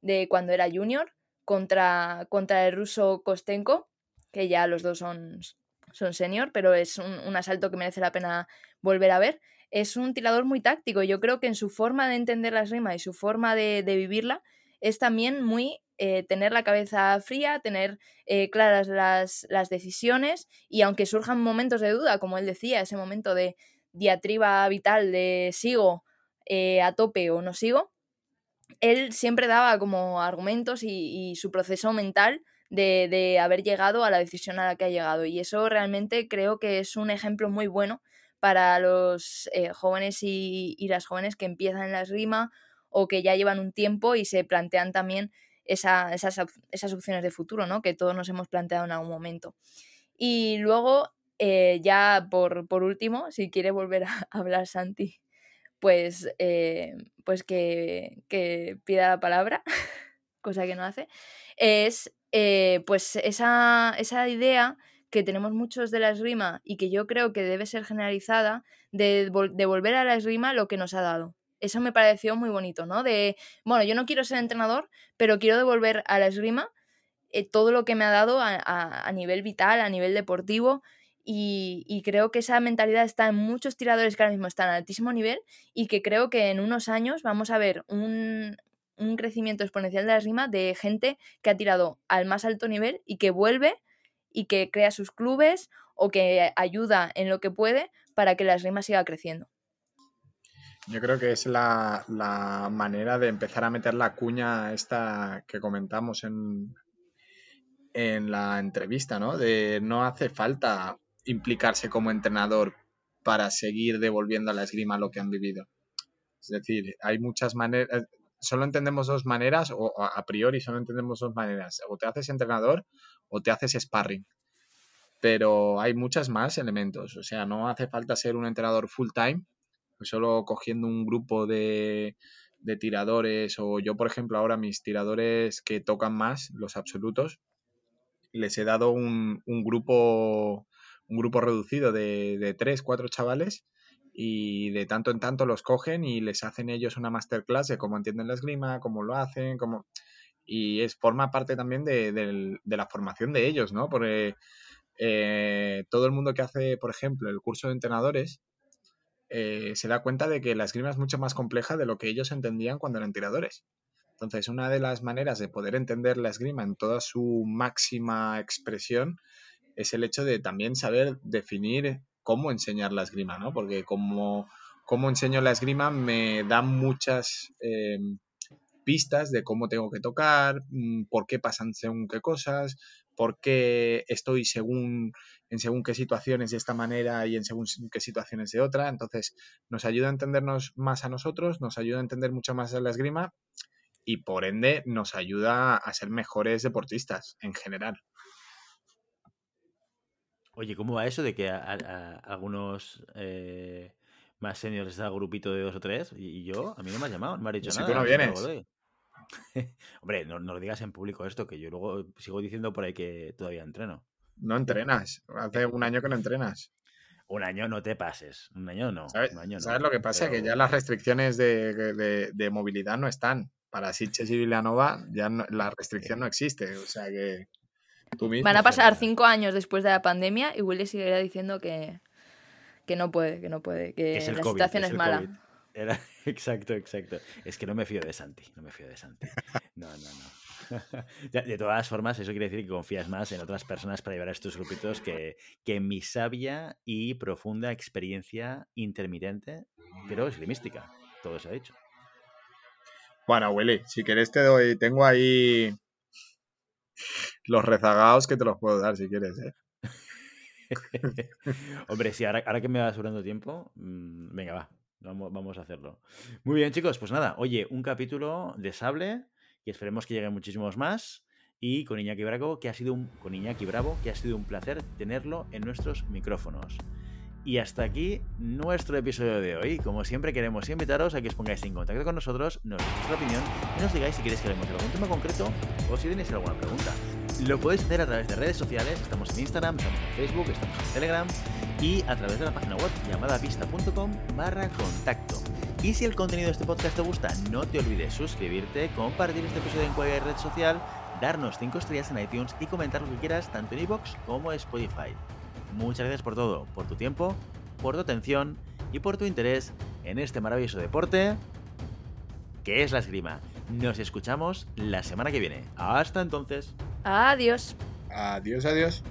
de cuando era junior contra, contra el ruso Kostenko, que ya los dos son, son senior, pero es un, asalto que merece la pena volver a ver es un tirador muy táctico. Yo creo que en su forma de entender la esgrima y su forma de, vivirla es también muy eh, tener la cabeza fría, tener eh, claras las, las, decisiones y aunque surjan momentos de duda, como él decía, ese momento de diatriba vital de sigo eh, a tope o no sigo, él siempre daba como argumentos y su proceso mental de, de, haber llegado a la decisión a la que ha llegado. Y eso realmente creo que es un ejemplo muy bueno para los eh, jóvenes y, y, las jóvenes que empiezan en la esgrima o que ya llevan un tiempo y se plantean también esa, esas, esas, opciones de futuro, ¿no? Que todos nos hemos planteado en algún momento. Y luego, eh, ya por, por, último, si quiere volver a hablar Santi, pues, eh, pues que, que, pida la palabra, cosa que no hace, es eh, pues esa, esa idea que tenemos muchos de la esgrima y que yo creo que debe ser generalizada, de devolver a la esgrima lo que nos ha dado. Eso me pareció muy bonito, ¿no? De, bueno, yo no quiero ser entrenador, pero quiero devolver a la esgrima eh, todo lo que me ha dado a, nivel vital, a nivel deportivo, y, y, creo que esa mentalidad está en muchos tiradores que ahora mismo están a altísimo nivel y que creo que en unos años vamos a ver un, un crecimiento exponencial de la esgrima de gente que ha tirado al más alto nivel y que vuelve y que crea sus clubes o que ayuda en lo que puede para que la esgrima siga creciendo. Yo creo que es la, la, manera de empezar a meter la cuña esta que comentamos en, en la entrevista, ¿no? De no hace falta implicarse como entrenador para seguir devolviendo a la esgrima lo que han vivido. Es decir, hay muchas maneras, solo entendemos dos maneras, o a priori solo entendemos dos maneras. O te haces entrenador o te haces sparring. Pero hay muchas más elementos. O sea, no hace falta ser un entrenador full time, pues solo cogiendo un grupo de, de tiradores, o yo, por ejemplo, ahora mis tiradores que tocan más, los absolutos, les he dado un, un grupo un grupo reducido de, de tres, cuatro chavales y de tanto en tanto los cogen y les hacen ellos una masterclass de cómo entienden la esgrima, cómo lo hacen, cómo... Y es, forma parte también de, la formación de ellos, ¿no? Porque eh, todo el mundo que hace, por ejemplo, el curso de entrenadores, eh, se da cuenta de que la esgrima es mucho más compleja de lo que ellos entendían cuando eran tiradores. Entonces, una de las maneras de poder entender la esgrima en toda su máxima expresión es el hecho de también saber definir cómo enseñar la esgrima, ¿no? Porque como, cómo enseño la esgrima me da muchas eh, pistas de cómo tengo que tocar, mm, por qué pasan según qué cosas, por qué estoy según, en según qué situaciones de esta manera y en según qué situaciones de otra. Entonces, nos ayuda a entendernos más a nosotros, nos ayuda a entender mucho más a la esgrima y por ende nos ayuda a ser mejores deportistas en general. Oye, ¿cómo va eso de que a, algunos eh, más seniors da grupito de dos o tres? Y, yo, a mí no me has llamado, no me has dicho nada. Si tú no vienes. Hombre, no, lo digas en público esto, que yo luego sigo diciendo por ahí que todavía entreno. No entrenas. Hace un año que no entrenas. Un año no te pases. Un año no. ¿Sabes, lo que pasa? Que ya las restricciones de, movilidad no están. Para Sitges y Villanova ya la restricción no existe. O sea que. Van a pasar cinco años después de la pandemia y Willy seguirá diciendo que, que no puede, que no puede, que la situación es, mala. exacto, exacto. Es que no me fío de Santi, no me fío de Santi. No, no, no. De todas formas, eso quiere decir que confías más en otras personas para llevar a estos grupitos que, que en mi sabia y profunda experiencia intermitente, pero esgrimística. Todo se ha dicho. Bueno, Willy, si querés te doy, tengo ahí los rezagados que te los puedo dar si quieres, ¿eh? Hombre, sí, ahora, que me va sobrando tiempo, mm, venga, va, vamos, a hacerlo. Muy bien, chicos, pues nada, oye, un capítulo de sable y esperemos que lleguen muchísimos más. Y con Iñaki Bravo, que ha sido un, con Iñaki Bravo, que ha sido un placer tenerlo en nuestros micrófonos. Y hasta aquí nuestro episodio de hoy. Como siempre queremos invitaros a que os pongáis en contacto con nosotros, nos deis vuestra opinión y nos digáis si queréis que hablemos de algún tema concreto o si tenéis alguna pregunta. Lo podéis hacer a través de redes sociales, estamos en Instagram, estamos en Facebook, estamos en Telegram y a través de la página web llamada pista.com barra contacto. Y si el contenido de este podcast te gusta, no te olvides suscribirte, compartir este episodio en cualquier red social, darnos 5 estrellas en iTunes y comentar lo que quieras tanto en iVoox como en Spotify. Muchas gracias por todo, por tu tiempo, por tu atención y por tu interés en este maravilloso deporte que es la esgrima. Nos escuchamos la semana que viene. Hasta entonces. Adiós. Adiós, adiós.